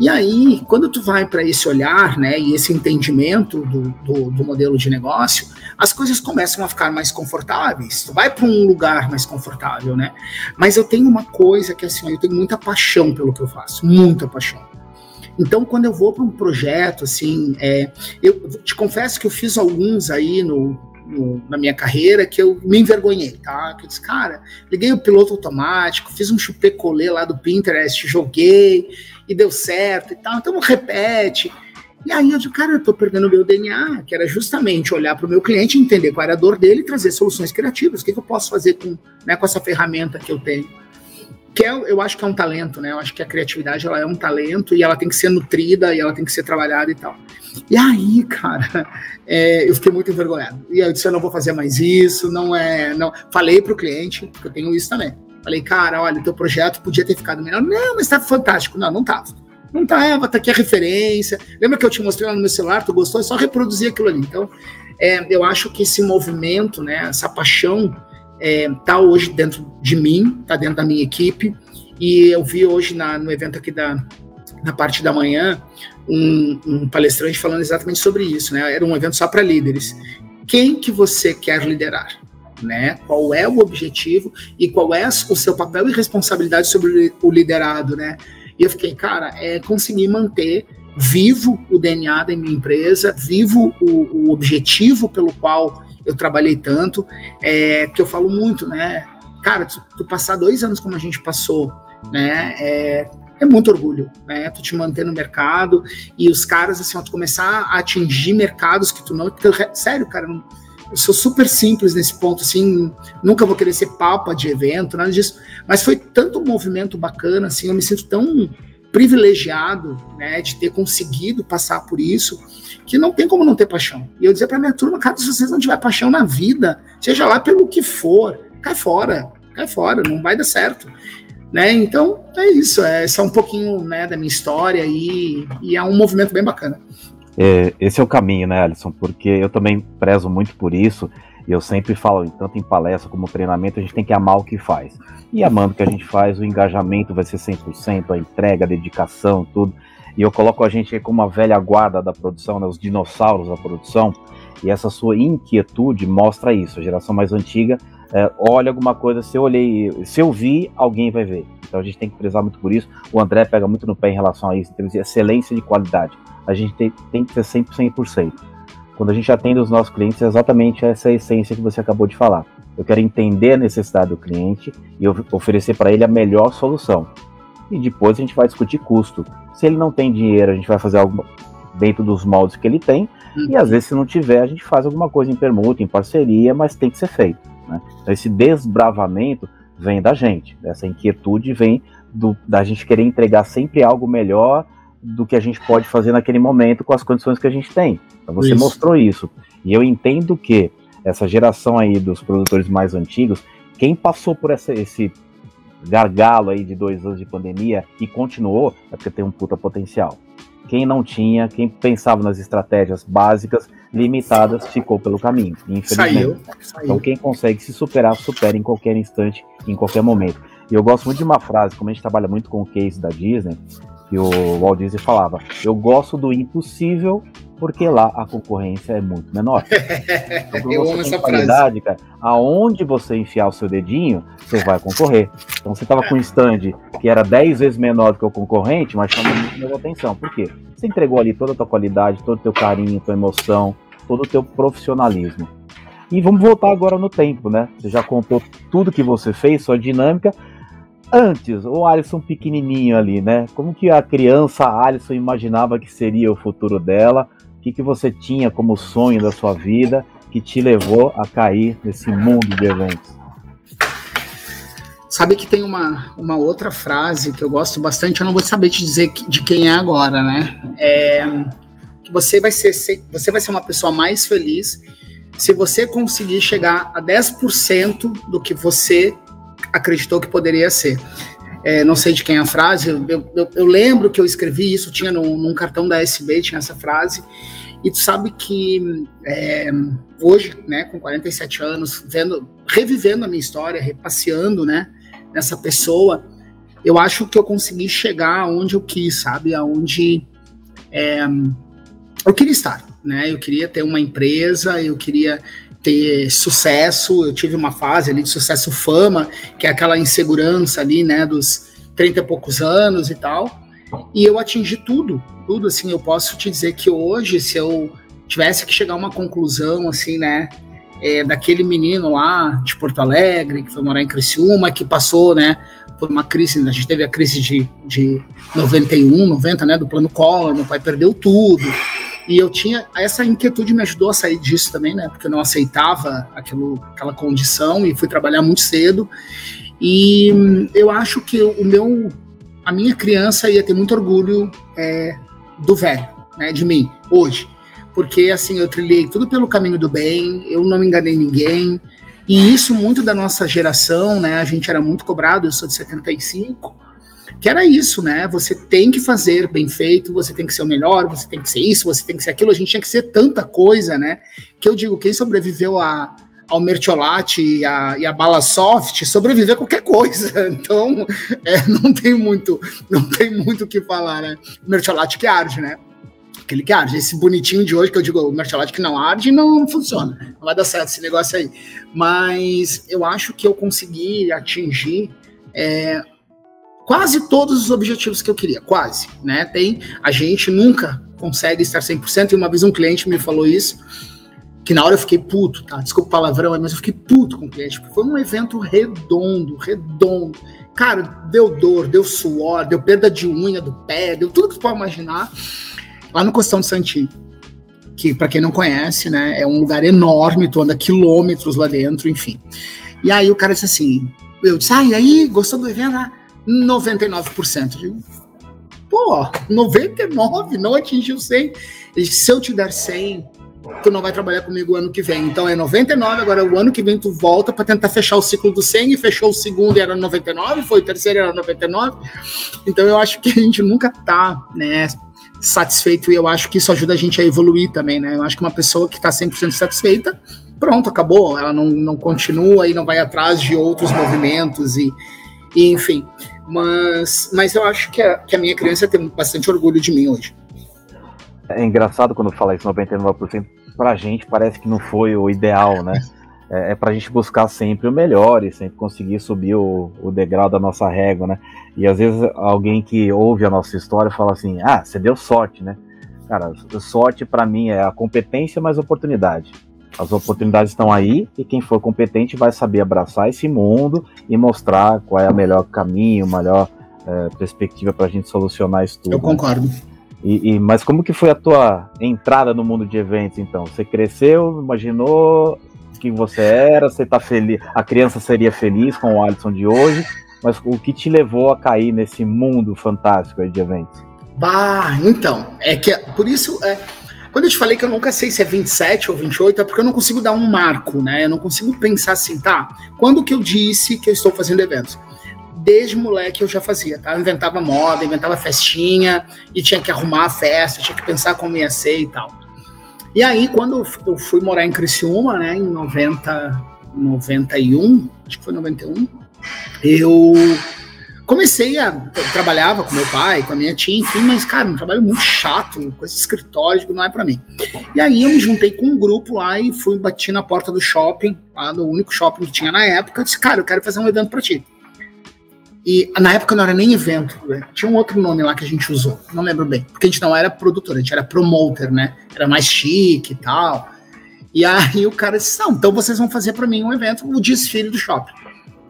E aí, quando tu vai para esse olhar, né, e esse entendimento do, do, do, modelo de negócio, as coisas começam a ficar mais confortáveis. Tu vai para um lugar mais confortável, né? Mas eu tenho uma coisa que assim, eu tenho muita paixão pelo que eu faço, muita paixão. Então, quando eu vou para um projeto, assim, é, eu te confesso que eu fiz alguns aí no, no, na minha carreira que eu me envergonhei, tá? Que eu disse, cara, liguei o piloto automático, fiz um chupê-colê lá do Pinterest, joguei e deu certo e tal, então repete. E aí eu digo, cara, eu tô perdendo meu DNA, que era justamente olhar para o meu cliente, entender qual era a dor dele e trazer soluções criativas. O que, que eu posso fazer com, né, com essa ferramenta que eu tenho? que é, eu acho que é um talento, né? Eu acho que a criatividade ela é um talento e ela tem que ser nutrida e ela tem que ser trabalhada e tal. E aí, cara, é, eu fiquei muito envergonhado. E eu disse, eu não vou fazer mais isso, não é. não Falei para o cliente, porque eu tenho isso também. Falei, cara, olha, teu projeto podia ter ficado melhor. Não, mas tá fantástico. Não, não tava. Não tava, tá aqui a referência. Lembra que eu te mostrei lá no meu celular, tu gostou? É só reproduzir aquilo ali. Então, é, eu acho que esse movimento, né, essa paixão é, tá hoje dentro de mim, está dentro da minha equipe, e eu vi hoje na, no evento aqui da na parte da manhã um, um palestrante falando exatamente sobre isso, né? Era um evento só para líderes. Quem que você quer liderar? Né? Qual é o objetivo e qual é o seu papel e responsabilidade sobre o liderado, né? E eu fiquei, cara, é conseguir manter vivo o DNA da minha empresa, vivo o, o objetivo pelo qual eu trabalhei tanto, é, que eu falo muito, né? Cara, tu, tu, passar dois anos como a gente passou, né? É, é muito orgulho, né? Tu te manter no mercado e os caras, assim, ó, tu começar a atingir mercados que tu não. Tu, sério, cara, eu sou super simples nesse ponto, assim, nunca vou querer ser papa de evento, nada disso, mas foi tanto um movimento bacana, assim, eu me sinto tão privilegiado, né, de ter conseguido passar por isso, que não tem como não ter paixão. E eu dizia para minha turma, cara, se vocês não tiver paixão na vida, seja lá pelo que for, cai fora, cai fora, não vai dar certo. Né? Então, é isso, é, é um pouquinho né, da minha história e, e é um movimento bem bacana. É, esse é o caminho, né, Alisson? Porque eu também prezo muito por isso. E eu sempre falo, tanto em palestra como treinamento, a gente tem que amar o que faz. E amando o que a gente faz, o engajamento vai ser 100%, a entrega, a dedicação, tudo. E eu coloco a gente como uma velha guarda da produção, né, os dinossauros da produção, e essa sua inquietude mostra isso. A geração mais antiga é, olha alguma coisa, se eu olhei, se eu vi, alguém vai ver. Então a gente tem que prezar muito por isso. O André pega muito no pé em relação a isso, em excelência de qualidade. A gente tem, tem que ser sempre 100%. Quando a gente atende os nossos clientes, é exatamente essa essência que você acabou de falar. Eu quero entender a necessidade do cliente e oferecer para ele a melhor solução. E depois a gente vai discutir custo. Se ele não tem dinheiro, a gente vai fazer algo dentro dos moldes que ele tem. E às vezes, se não tiver, a gente faz alguma coisa em permuta, em parceria, mas tem que ser feito. Né? Então, esse desbravamento vem da gente. Essa inquietude vem do, da gente querer entregar sempre algo melhor do que a gente pode fazer naquele momento com as condições que a gente tem. Então, você isso. mostrou isso. E eu entendo que essa geração aí dos produtores mais antigos, quem passou por essa, esse gargalo aí de dois anos de pandemia e continuou, é porque tem um puta potencial. Quem não tinha, quem pensava nas estratégias básicas, limitadas, ficou pelo caminho, infelizmente. Saiu, saiu. Então quem consegue se superar, supera em qualquer instante, em qualquer momento. E eu gosto muito de uma frase, como a gente trabalha muito com o case da Disney, que o Walt Disney falava. Eu gosto do impossível porque lá a concorrência é muito menor. Então, eu amo essa qualidade, cara, aonde você enfiar o seu dedinho, você vai concorrer. Então você estava com um stand que era 10 vezes menor do que o concorrente, mas chamou muito mais atenção. Por quê? Você entregou ali toda a tua qualidade, todo o teu carinho, tua emoção, todo o teu profissionalismo. E vamos voltar agora no tempo, né? Você já contou tudo que você fez, sua dinâmica. Antes, o Alisson pequenininho ali, né? Como que a criança Alisson imaginava que seria o futuro dela? O que, que você tinha como sonho da sua vida que te levou a cair nesse mundo de eventos? Sabe que tem uma, uma outra frase que eu gosto bastante, eu não vou saber te dizer de quem é agora, né? É, que você vai ser, você vai ser uma pessoa mais feliz se você conseguir chegar a 10% do que você acreditou que poderia ser. É, não sei de quem é a frase, eu, eu, eu, lembro que eu escrevi isso, tinha num, num, cartão da SB, tinha essa frase, e tu sabe que é, hoje, né, com 47 anos, vendo, revivendo a minha história, repasseando, né, nessa pessoa, eu acho que eu consegui chegar aonde eu quis, sabe, aonde é, eu queria estar, né, eu queria ter uma empresa, eu queria ter sucesso. Eu tive uma fase ali de sucesso fama, que é aquela insegurança ali, né, dos 30 e poucos anos e tal. E eu atingi tudo, tudo assim. Eu posso te dizer que hoje, se eu tivesse que chegar a uma conclusão, assim, né, é, daquele menino lá de Porto Alegre, que foi morar em Criciúma, que passou, né, por uma crise, a gente teve a crise de, de 91, 90, né, do plano Collor, meu pai perdeu tudo, e eu tinha. Essa inquietude me ajudou a sair disso também, né? Porque eu não aceitava aquilo, aquela condição e fui trabalhar muito cedo. E eu acho que o meu. A minha criança ia ter muito orgulho é, do velho, né? De mim, hoje. Porque, assim, eu trilhei tudo pelo caminho do bem, eu não enganei ninguém. E isso muito da nossa geração, né? A gente era muito cobrado, eu sou de 75 que era isso, né? Você tem que fazer bem feito, você tem que ser o melhor, você tem que ser isso, você tem que ser aquilo. A gente tinha que ser tanta coisa, né? Que eu digo, quem sobreviveu a, ao Mertiolate e a, e a bala soft, sobreviver a qualquer coisa. Então, é, não tem muito, não tem muito o que falar, né? Mertiolate que arde, né? Aquele que arde. Esse bonitinho de hoje que eu digo, o Mertiolate que não arde, não funciona. Não vai dar certo esse negócio aí. Mas eu acho que eu consegui atingir é, quase todos os objetivos que eu queria, quase, né? Tem, a gente nunca consegue estar 100%, e uma vez um cliente me falou isso, que na hora eu fiquei puto, tá? Desculpa o palavrão, mas eu fiquei puto com o cliente, porque foi um evento redondo, redondo. Cara, deu dor, deu suor, deu perda de unha do pé, deu tudo que você pode imaginar, lá no Costão de Santinho. Que, para quem não conhece, né, é um lugar enorme, tu anda quilômetros lá dentro, enfim. E aí o cara disse assim, eu disse, ah, e aí, gostou do evento? Ah, 99%. Digo, pô, 99 não atingiu 100. se eu te der 100, tu não vai trabalhar comigo o ano que vem. Então é 99, agora o ano que vem tu volta para tentar fechar o ciclo do 100 e fechou o segundo e era 99, foi o terceiro era 99. Então eu acho que a gente nunca tá, né, satisfeito e eu acho que isso ajuda a gente a evoluir também, né? Eu acho que uma pessoa que tá 100% satisfeita, pronto, acabou, ela não, não continua e não vai atrás de outros movimentos e, e enfim. Mas, mas eu acho que a, que a minha criança tem bastante orgulho de mim hoje. É engraçado quando fala isso, 99%, pra gente parece que não foi o ideal, né? É, é pra gente buscar sempre o melhor e sempre conseguir subir o, o degrau da nossa régua, né? E às vezes alguém que ouve a nossa história fala assim: ah, você deu sorte, né? Cara, sorte para mim é a competência mais oportunidade. As oportunidades estão aí e quem for competente vai saber abraçar esse mundo e mostrar qual é o melhor caminho, a melhor é, perspectiva para a gente solucionar isso tudo. Eu concordo. E, e, mas como que foi a tua entrada no mundo de eventos, então? Você cresceu, imaginou quem você era, você tá feliz, a criança seria feliz com o Alisson de hoje, mas o que te levou a cair nesse mundo fantástico de eventos? Bah, então, é que por isso é, quando eu te falei que eu nunca sei se é 27 ou 28, é porque eu não consigo dar um marco, né? Eu não consigo pensar assim, tá? Quando que eu disse que eu estou fazendo eventos? Desde moleque eu já fazia, tá? Eu inventava moda, inventava festinha, e tinha que arrumar a festa, tinha que pensar como ia ser e tal. E aí, quando eu fui morar em Criciúma, né, em 90, 91, acho que foi 91, eu comecei a. trabalhava com meu pai, com a minha tia, enfim, mas, cara, um trabalho muito chato, coisa de escritório, não é para mim. E aí eu me juntei com um grupo lá e fui bati na porta do shopping, lá do único shopping que tinha na época, disse, cara, eu quero fazer um evento para ti. E na época não era nem evento, né? tinha um outro nome lá que a gente usou, não lembro bem, porque a gente não era produtor, a gente era promoter, né? Era mais chique e tal. E aí o cara disse: Não, então vocês vão fazer para mim um evento, o desfile do shopping.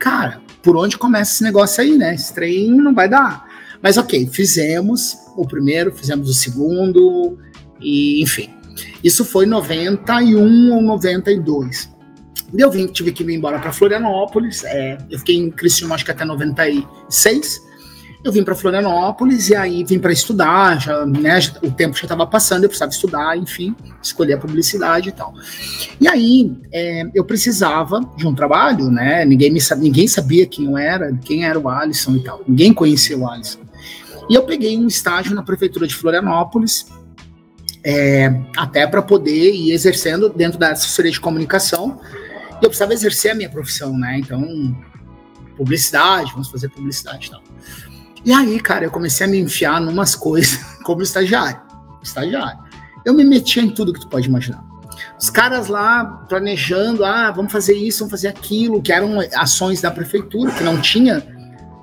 Cara, por onde começa esse negócio aí, né? Esse trem não vai dar. Mas ok, fizemos o primeiro, fizemos o segundo, e enfim. Isso foi 91 ou 92. Eu vim, tive que ir embora para Florianópolis. É, eu fiquei em Criciúma acho que até 96. Eu vim para Florianópolis e aí vim para estudar, já, né, o tempo já estava passando, eu precisava estudar, enfim, escolher a publicidade e tal. E aí é, eu precisava de um trabalho, né? Ninguém, me, ninguém sabia quem eu era, quem era o Alisson e tal. Ninguém conhecia o Alisson. E eu peguei um estágio na prefeitura de Florianópolis, é, até para poder ir exercendo dentro da assessoria de comunicação. Eu precisava exercer a minha profissão, né? Então, publicidade, vamos fazer publicidade e tal. E aí, cara, eu comecei a me enfiar numas coisas como estagiário. Estagiário. Eu me metia em tudo que tu pode imaginar. Os caras lá planejando, ah, vamos fazer isso, vamos fazer aquilo, que eram ações da prefeitura, que não tinha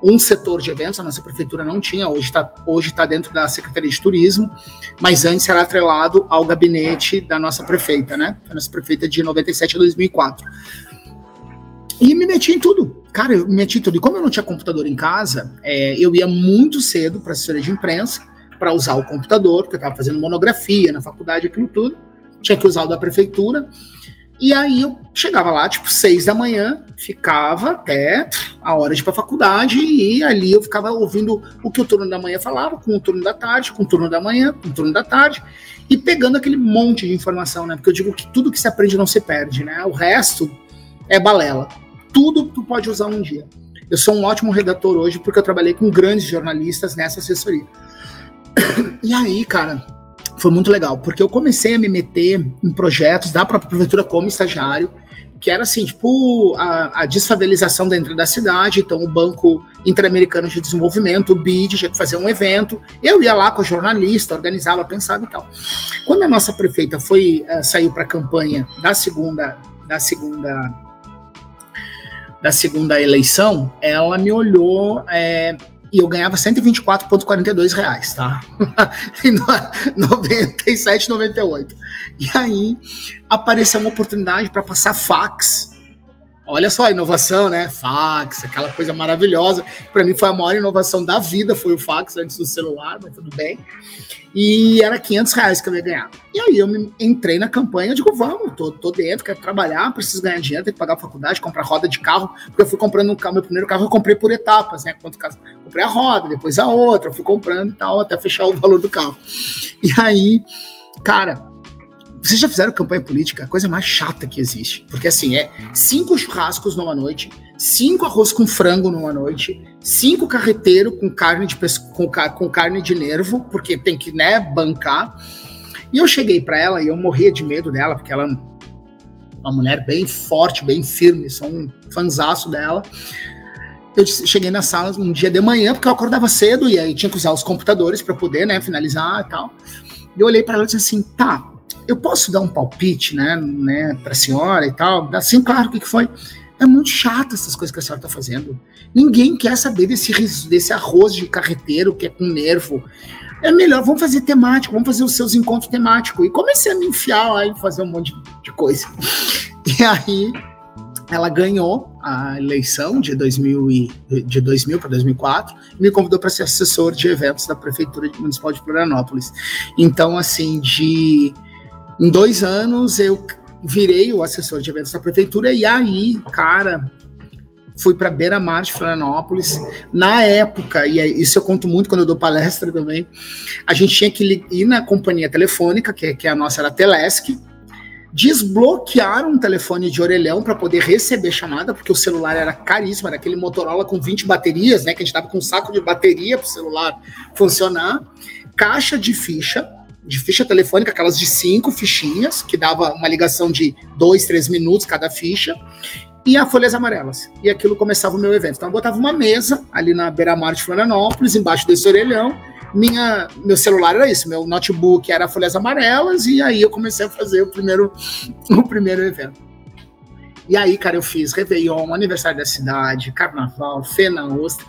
um setor de eventos, a nossa prefeitura não tinha, hoje está hoje tá dentro da Secretaria de Turismo, mas antes era atrelado ao gabinete da nossa prefeita, né? A nossa prefeita de 97 a 2004. E me meti em tudo. Cara, eu me meti em tudo. E como eu não tinha computador em casa, é, eu ia muito cedo para assessoria de imprensa para usar o computador, porque eu estava fazendo monografia na faculdade, aquilo tudo. Tinha que usar o da prefeitura. E aí eu chegava lá, tipo, seis da manhã, ficava até a hora de ir pra faculdade, e ali eu ficava ouvindo o que o turno da manhã falava, com o turno da tarde, com o turno da manhã, com o turno da tarde, e pegando aquele monte de informação, né? Porque eu digo que tudo que se aprende não se perde, né? O resto é balela tudo tu pode usar um dia. Eu sou um ótimo redator hoje porque eu trabalhei com grandes jornalistas nessa assessoria. E aí, cara, foi muito legal, porque eu comecei a me meter em projetos da própria prefeitura como estagiário, que era assim, tipo, a, a desfavelização dentro da cidade, então o Banco Interamericano de Desenvolvimento, o BID, tinha que fazer um evento, eu ia lá com a jornalista, organizava, pensava e tal. Quando a nossa prefeita foi, uh, saiu para a campanha da segunda, da segunda da segunda eleição, ela me olhou é, e eu ganhava 124,42 reais, tá? em 97, 98. E aí apareceu uma oportunidade para passar fax Olha só a inovação, né? Fax, aquela coisa maravilhosa. Para mim foi a maior inovação da vida, foi o fax antes do celular, mas tudo bem. E era 500 reais que eu ia ganhar. E aí eu me, entrei na campanha, digo, vamos, tô, tô dentro, quero trabalhar, preciso ganhar dinheiro, tenho que pagar a faculdade, comprar roda de carro, porque eu fui comprando um carro, meu primeiro carro eu comprei por etapas, né? Quanto caso, comprei a roda, depois a outra, fui comprando e tal, até fechar o valor do carro. E aí, cara, vocês já fizeram campanha política? A coisa mais chata que existe. Porque assim, é cinco churrascos numa noite, cinco arroz com frango numa noite, cinco carreteiro com carne de com, com carne de nervo, porque tem que, né, bancar. E eu cheguei para ela e eu morria de medo dela, porque ela é uma mulher bem forte, bem firme, sou um fanzaço dela. Eu cheguei na sala um dia de manhã, porque eu acordava cedo e aí tinha que usar os computadores para poder, né, finalizar e tal. E eu olhei para ela e disse assim: tá, eu posso dar um palpite, né, né, para a senhora e tal? Assim, claro, o que, que foi? É muito chato essas coisas que a senhora está fazendo. Ninguém quer saber desse, desse arroz de carreteiro que é com nervo. É melhor, vamos fazer temático, vamos fazer os seus encontros temáticos. E comecei a me enfiar e fazer um monte de coisa. E aí, ela ganhou a eleição de 2000, e, de 2000 para 2004 e me convidou para ser assessor de eventos da Prefeitura Municipal de Florianópolis. Então, assim, de em dois anos eu virei o assessor de eventos da prefeitura e aí, cara, fui para Beira Mar de Florianópolis. Na época, e isso eu conto muito quando eu dou palestra também, a gente tinha que ir na companhia telefônica, que, que a nossa era a Telesc, desbloquear um telefone de orelhão para poder receber chamada, porque o celular era caríssimo, era aquele Motorola com 20 baterias, né, que a gente tava com um saco de bateria para o celular funcionar, caixa de ficha, de ficha telefônica, aquelas de cinco fichinhas, que dava uma ligação de dois, três minutos cada ficha, e a Folhas Amarelas. E aquilo começava o meu evento. Então eu botava uma mesa ali na beira-mar de Florianópolis, embaixo desse orelhão. Minha, meu celular era isso, meu notebook era Folhas Amarelas, e aí eu comecei a fazer o primeiro, o primeiro evento. E aí, cara, eu fiz Réveillon, aniversário da cidade, Carnaval, Fena Ostra.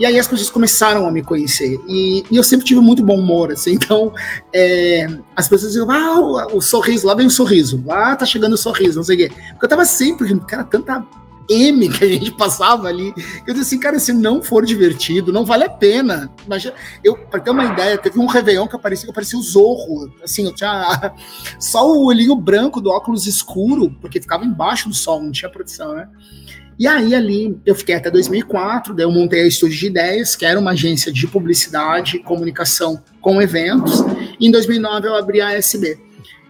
E aí as pessoas começaram a me conhecer. E, e eu sempre tive muito bom humor, assim. Então, é, as pessoas diziam, ah, o, o, sorriso, lá vem o sorriso. Lá tá chegando o sorriso, não sei o quê. Porque eu tava sempre, cara, tanta M que a gente passava ali. Eu disse assim, cara, se não for divertido, não vale a pena. Imagina, eu, pra ter uma ideia, teve um Réveillon que aparecia, que aparecia o Zorro. Assim, eu tinha só o olhinho branco do óculos escuro, porque ficava embaixo do sol, não tinha produção, né? E aí ali eu fiquei até 2004, daí eu montei a Estúdio de Ideias, que era uma agência de publicidade e comunicação com eventos. E em 2009 eu abri a SB.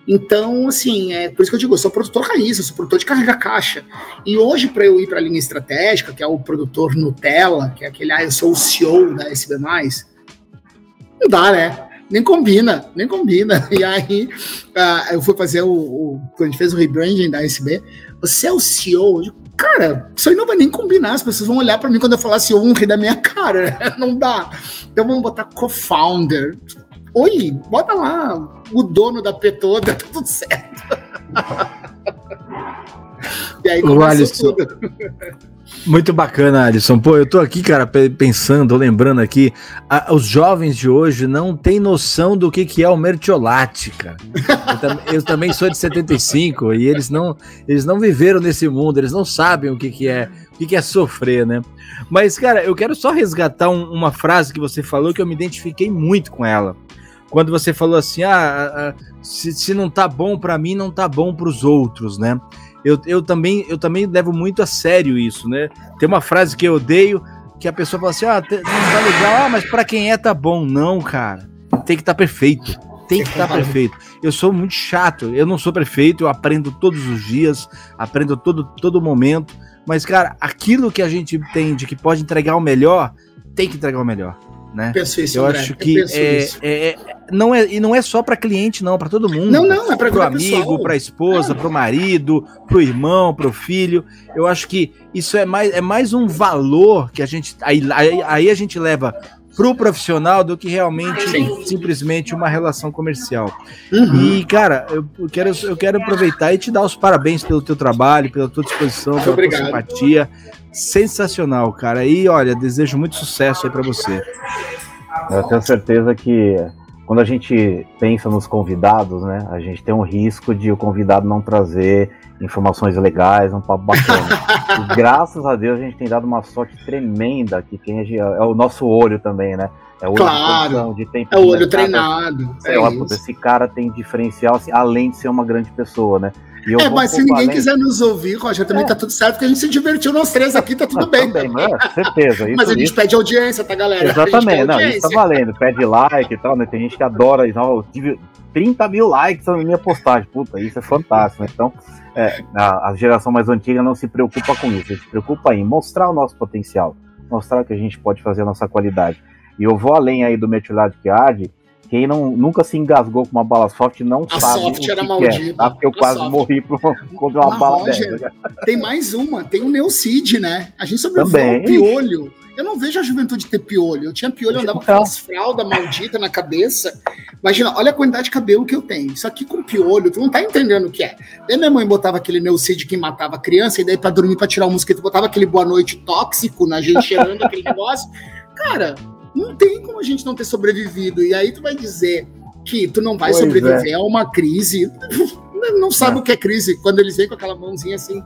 Então, assim, é por isso que eu digo, eu sou produtor raiz, eu sou produtor de carregar caixa. E hoje, para eu ir para a linha estratégica, que é o produtor Nutella, que é aquele, ah, eu sou o CEO da SB, não dá, né? Nem combina, nem combina. E aí, uh, eu fui fazer o, o. Quando a gente fez o rebranding da SB, você é o CEO? Eu digo, cara, isso aí não vai nem combinar. As pessoas vão olhar para mim quando eu falar CEO, vão rir da minha cara. Não dá. Então vamos botar co-founder. Oi, bota lá o dono da P toda, tá tudo certo. e aí começou tudo. Muito bacana, Alisson. Pô, eu tô aqui, cara, pensando, lembrando aqui, a, os jovens de hoje não têm noção do que, que é o mertiolate, cara. Eu, tam, eu, também sou de 75 e eles não, eles não viveram nesse mundo, eles não sabem o que, que é, o que, que é sofrer, né? Mas, cara, eu quero só resgatar um, uma frase que você falou que eu me identifiquei muito com ela quando você falou assim, ah, se, se não tá bom para mim, não tá bom para os outros, né? Eu, eu, também, eu também levo muito a sério isso, né? Tem uma frase que eu odeio, que a pessoa fala assim, ah, não tá legal, ah, mas para quem é tá bom. Não, cara, tem que estar tá perfeito. Tem que estar tá perfeito. Eu sou muito chato, eu não sou perfeito, eu aprendo todos os dias, aprendo todo, todo momento. Mas, cara, aquilo que a gente entende que pode entregar o melhor, tem que entregar o melhor né? Penso isso, eu André. acho que é, é, é, não é e não é só para cliente não, para todo mundo. Não, não, é para o amigo, para a esposa, para o marido, para o irmão, para o filho. Eu acho que isso é mais é mais um valor que a gente aí, aí, aí a gente leva para o profissional do que realmente Sim. simplesmente uma relação comercial. Uhum. E, cara, eu quero, eu quero aproveitar e te dar os parabéns pelo teu trabalho, pela tua disposição, pela Obrigado. tua simpatia. Sensacional, cara. E olha, desejo muito sucesso aí para você. Eu tenho certeza que quando a gente pensa nos convidados, né, a gente tem um risco de o convidado não trazer informações legais, um papo bacana. e graças a Deus a gente tem dado uma sorte tremenda que quem é, é o nosso olho também, né? É o olho claro, de, de tempo. É o olho treinado. É, é esse cara tem diferencial, assim, além de ser uma grande pessoa, né? É, mas se ninguém além... quiser nos ouvir, Roger, também é. tá tudo certo, porque a gente se divertiu nós três aqui, tá tudo bem. Também, mas, certeza. Isso, mas a gente isso. pede audiência, tá, galera? Exatamente, não, isso tá valendo. Pede like e tal, né? Tem gente que adora, não, 30 mil likes na minha postagem. Puta, isso é fantástico. Né? Então, é, a, a, geração mais antiga não se preocupa com isso, se preocupa em mostrar o nosso potencial, mostrar o que a gente pode fazer a nossa qualidade. E eu vou além aí do Metilade que arde, quem não, nunca se engasgou com uma bala soft não a sabe soft o que era maldita. É, tá? Porque eu quase soft. morri por, contra uma bala Roger, dessa. Tem mais uma, tem o Neucid, né? A gente sobreviveu ao piolho. Eu não vejo a juventude ter piolho. Eu tinha piolho, eu andava com as fraldas malditas na cabeça. Imagina, olha a quantidade de cabelo que eu tenho. Isso aqui com piolho, tu não tá entendendo o que é. Daí minha mãe botava aquele Neucid que matava a criança, e daí pra dormir, pra tirar o mosquito, botava aquele boa noite tóxico na gente cheirando aquele negócio. Cara, não tem como a gente não ter sobrevivido. E aí tu vai dizer que tu não vai pois sobreviver é. a uma crise. Não sabe é. o que é crise. Quando eles vêm com aquela mãozinha assim,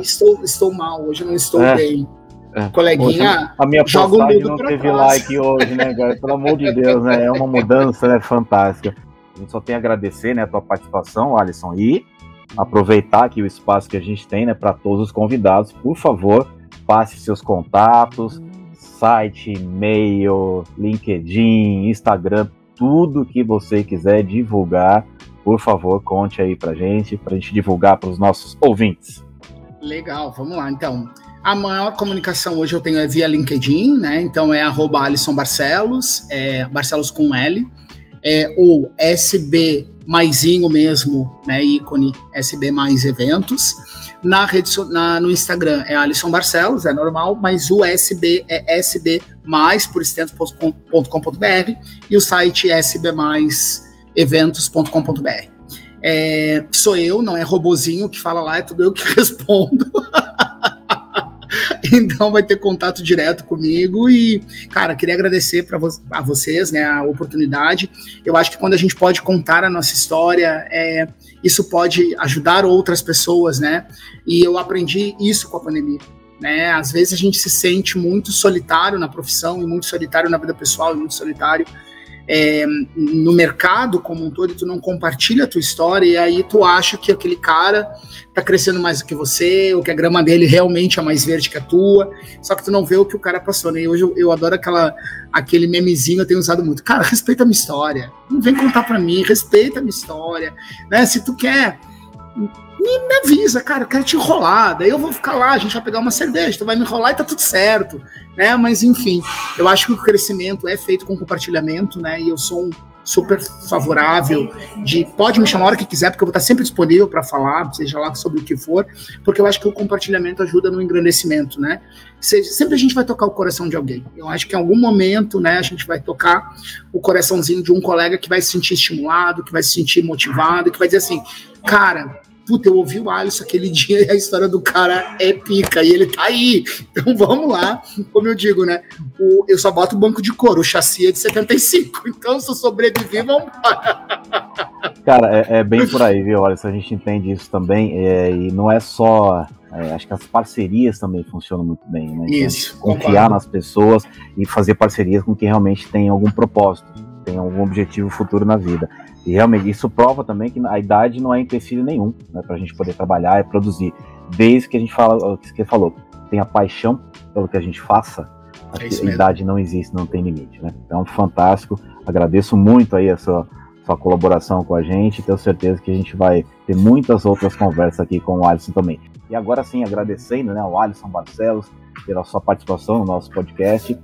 estou, estou mal, hoje não estou é. bem. É. Coleguinha, Poxa, a minha joga postagem não teve trás. like hoje, né, cara? Pelo amor de Deus, né? É uma mudança, né? Fantástica. A gente só tem a agradecer, né, a tua participação, Alisson, e aproveitar aqui o espaço que a gente tem, né, para todos os convidados. Por favor, passe seus contatos, site, e-mail, LinkedIn, Instagram, tudo que você quiser divulgar, por favor, conte aí pra gente, pra gente divulgar para os nossos ouvintes. Legal, vamos lá. Então, a maior comunicação hoje eu tenho é via LinkedIn, né? Então é arroba Alisson Barcelos, é Barcelos com L. é, ou SB maisinho mesmo, né, ícone SB mais eventos. Na rede, na, no Instagram é Alisson Barcelos, é normal, mas o SB é SB mais por extenso.com.br e o site é sbmaiseventos.com.br. É, sou eu, não é robozinho que fala lá, é tudo eu que respondo. Então vai ter contato direto comigo e, cara, queria agradecer para vo a vocês, né, a oportunidade. Eu acho que quando a gente pode contar a nossa história, é, isso pode ajudar outras pessoas, né? E eu aprendi isso com a pandemia. Né? Às vezes a gente se sente muito solitário na profissão e muito solitário na vida pessoal e muito solitário é, no mercado como um todo e tu não compartilha a tua história e aí tu acha que aquele cara tá crescendo mais do que você ou que a grama dele realmente é mais verde que a tua, só que tu não vê o que o cara passou, né? E hoje eu, eu adoro aquela, aquele memezinho, eu tenho usado muito. Cara, respeita a minha história, não vem contar para mim, respeita a minha história, né? Se tu quer me, me avisa, cara, eu quero te enrolar. Daí eu vou ficar lá, a gente vai pegar uma cerveja, tu vai me enrolar e tá tudo certo, né? Mas enfim, eu acho que o crescimento é feito com compartilhamento, né? E eu sou um super favorável de pode me chamar a hora que quiser, porque eu vou estar sempre disponível para falar, seja lá sobre o que for, porque eu acho que o compartilhamento ajuda no engrandecimento, né? Seja, sempre a gente vai tocar o coração de alguém. Eu acho que em algum momento, né, a gente vai tocar o coraçãozinho de um colega que vai se sentir estimulado, que vai se sentir motivado, que vai dizer assim, cara, puta, eu ouvi o Alisson aquele dia e a história do cara é pica, e ele tá aí. Então vamos lá. Como eu digo, né? O, eu só boto o banco de couro, o chassi é de 75. Então, se eu sobreviver, vamos Cara, é, é, bem por aí, viu? Alisson? a gente entende isso também. É, e não é só. É, acho que as parcerias também funcionam muito bem, né? Então, isso. Confiar concordo. nas pessoas e fazer parcerias com quem realmente tem algum propósito, tem algum objetivo futuro na vida. E realmente isso prova também que a idade não é empecilho nenhum né, para a gente poder trabalhar e produzir. Desde que a gente fala, o que você falou, tenha paixão pelo que a gente faça, é a idade não existe, não tem limite. Né? Então, fantástico. Agradeço muito aí a sua, sua colaboração com a gente. Tenho certeza que a gente vai ter muitas outras conversas aqui com o Alisson também. E agora sim, agradecendo né, ao Alisson Barcelos pela sua participação no nosso podcast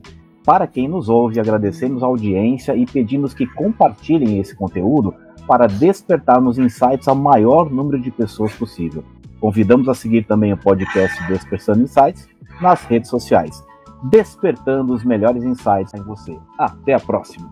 para quem nos ouve, agradecemos a audiência e pedimos que compartilhem esse conteúdo para despertarmos insights ao maior número de pessoas possível. Convidamos a seguir também o podcast Despertando Insights nas redes sociais, despertando os melhores insights em você. Até a próxima!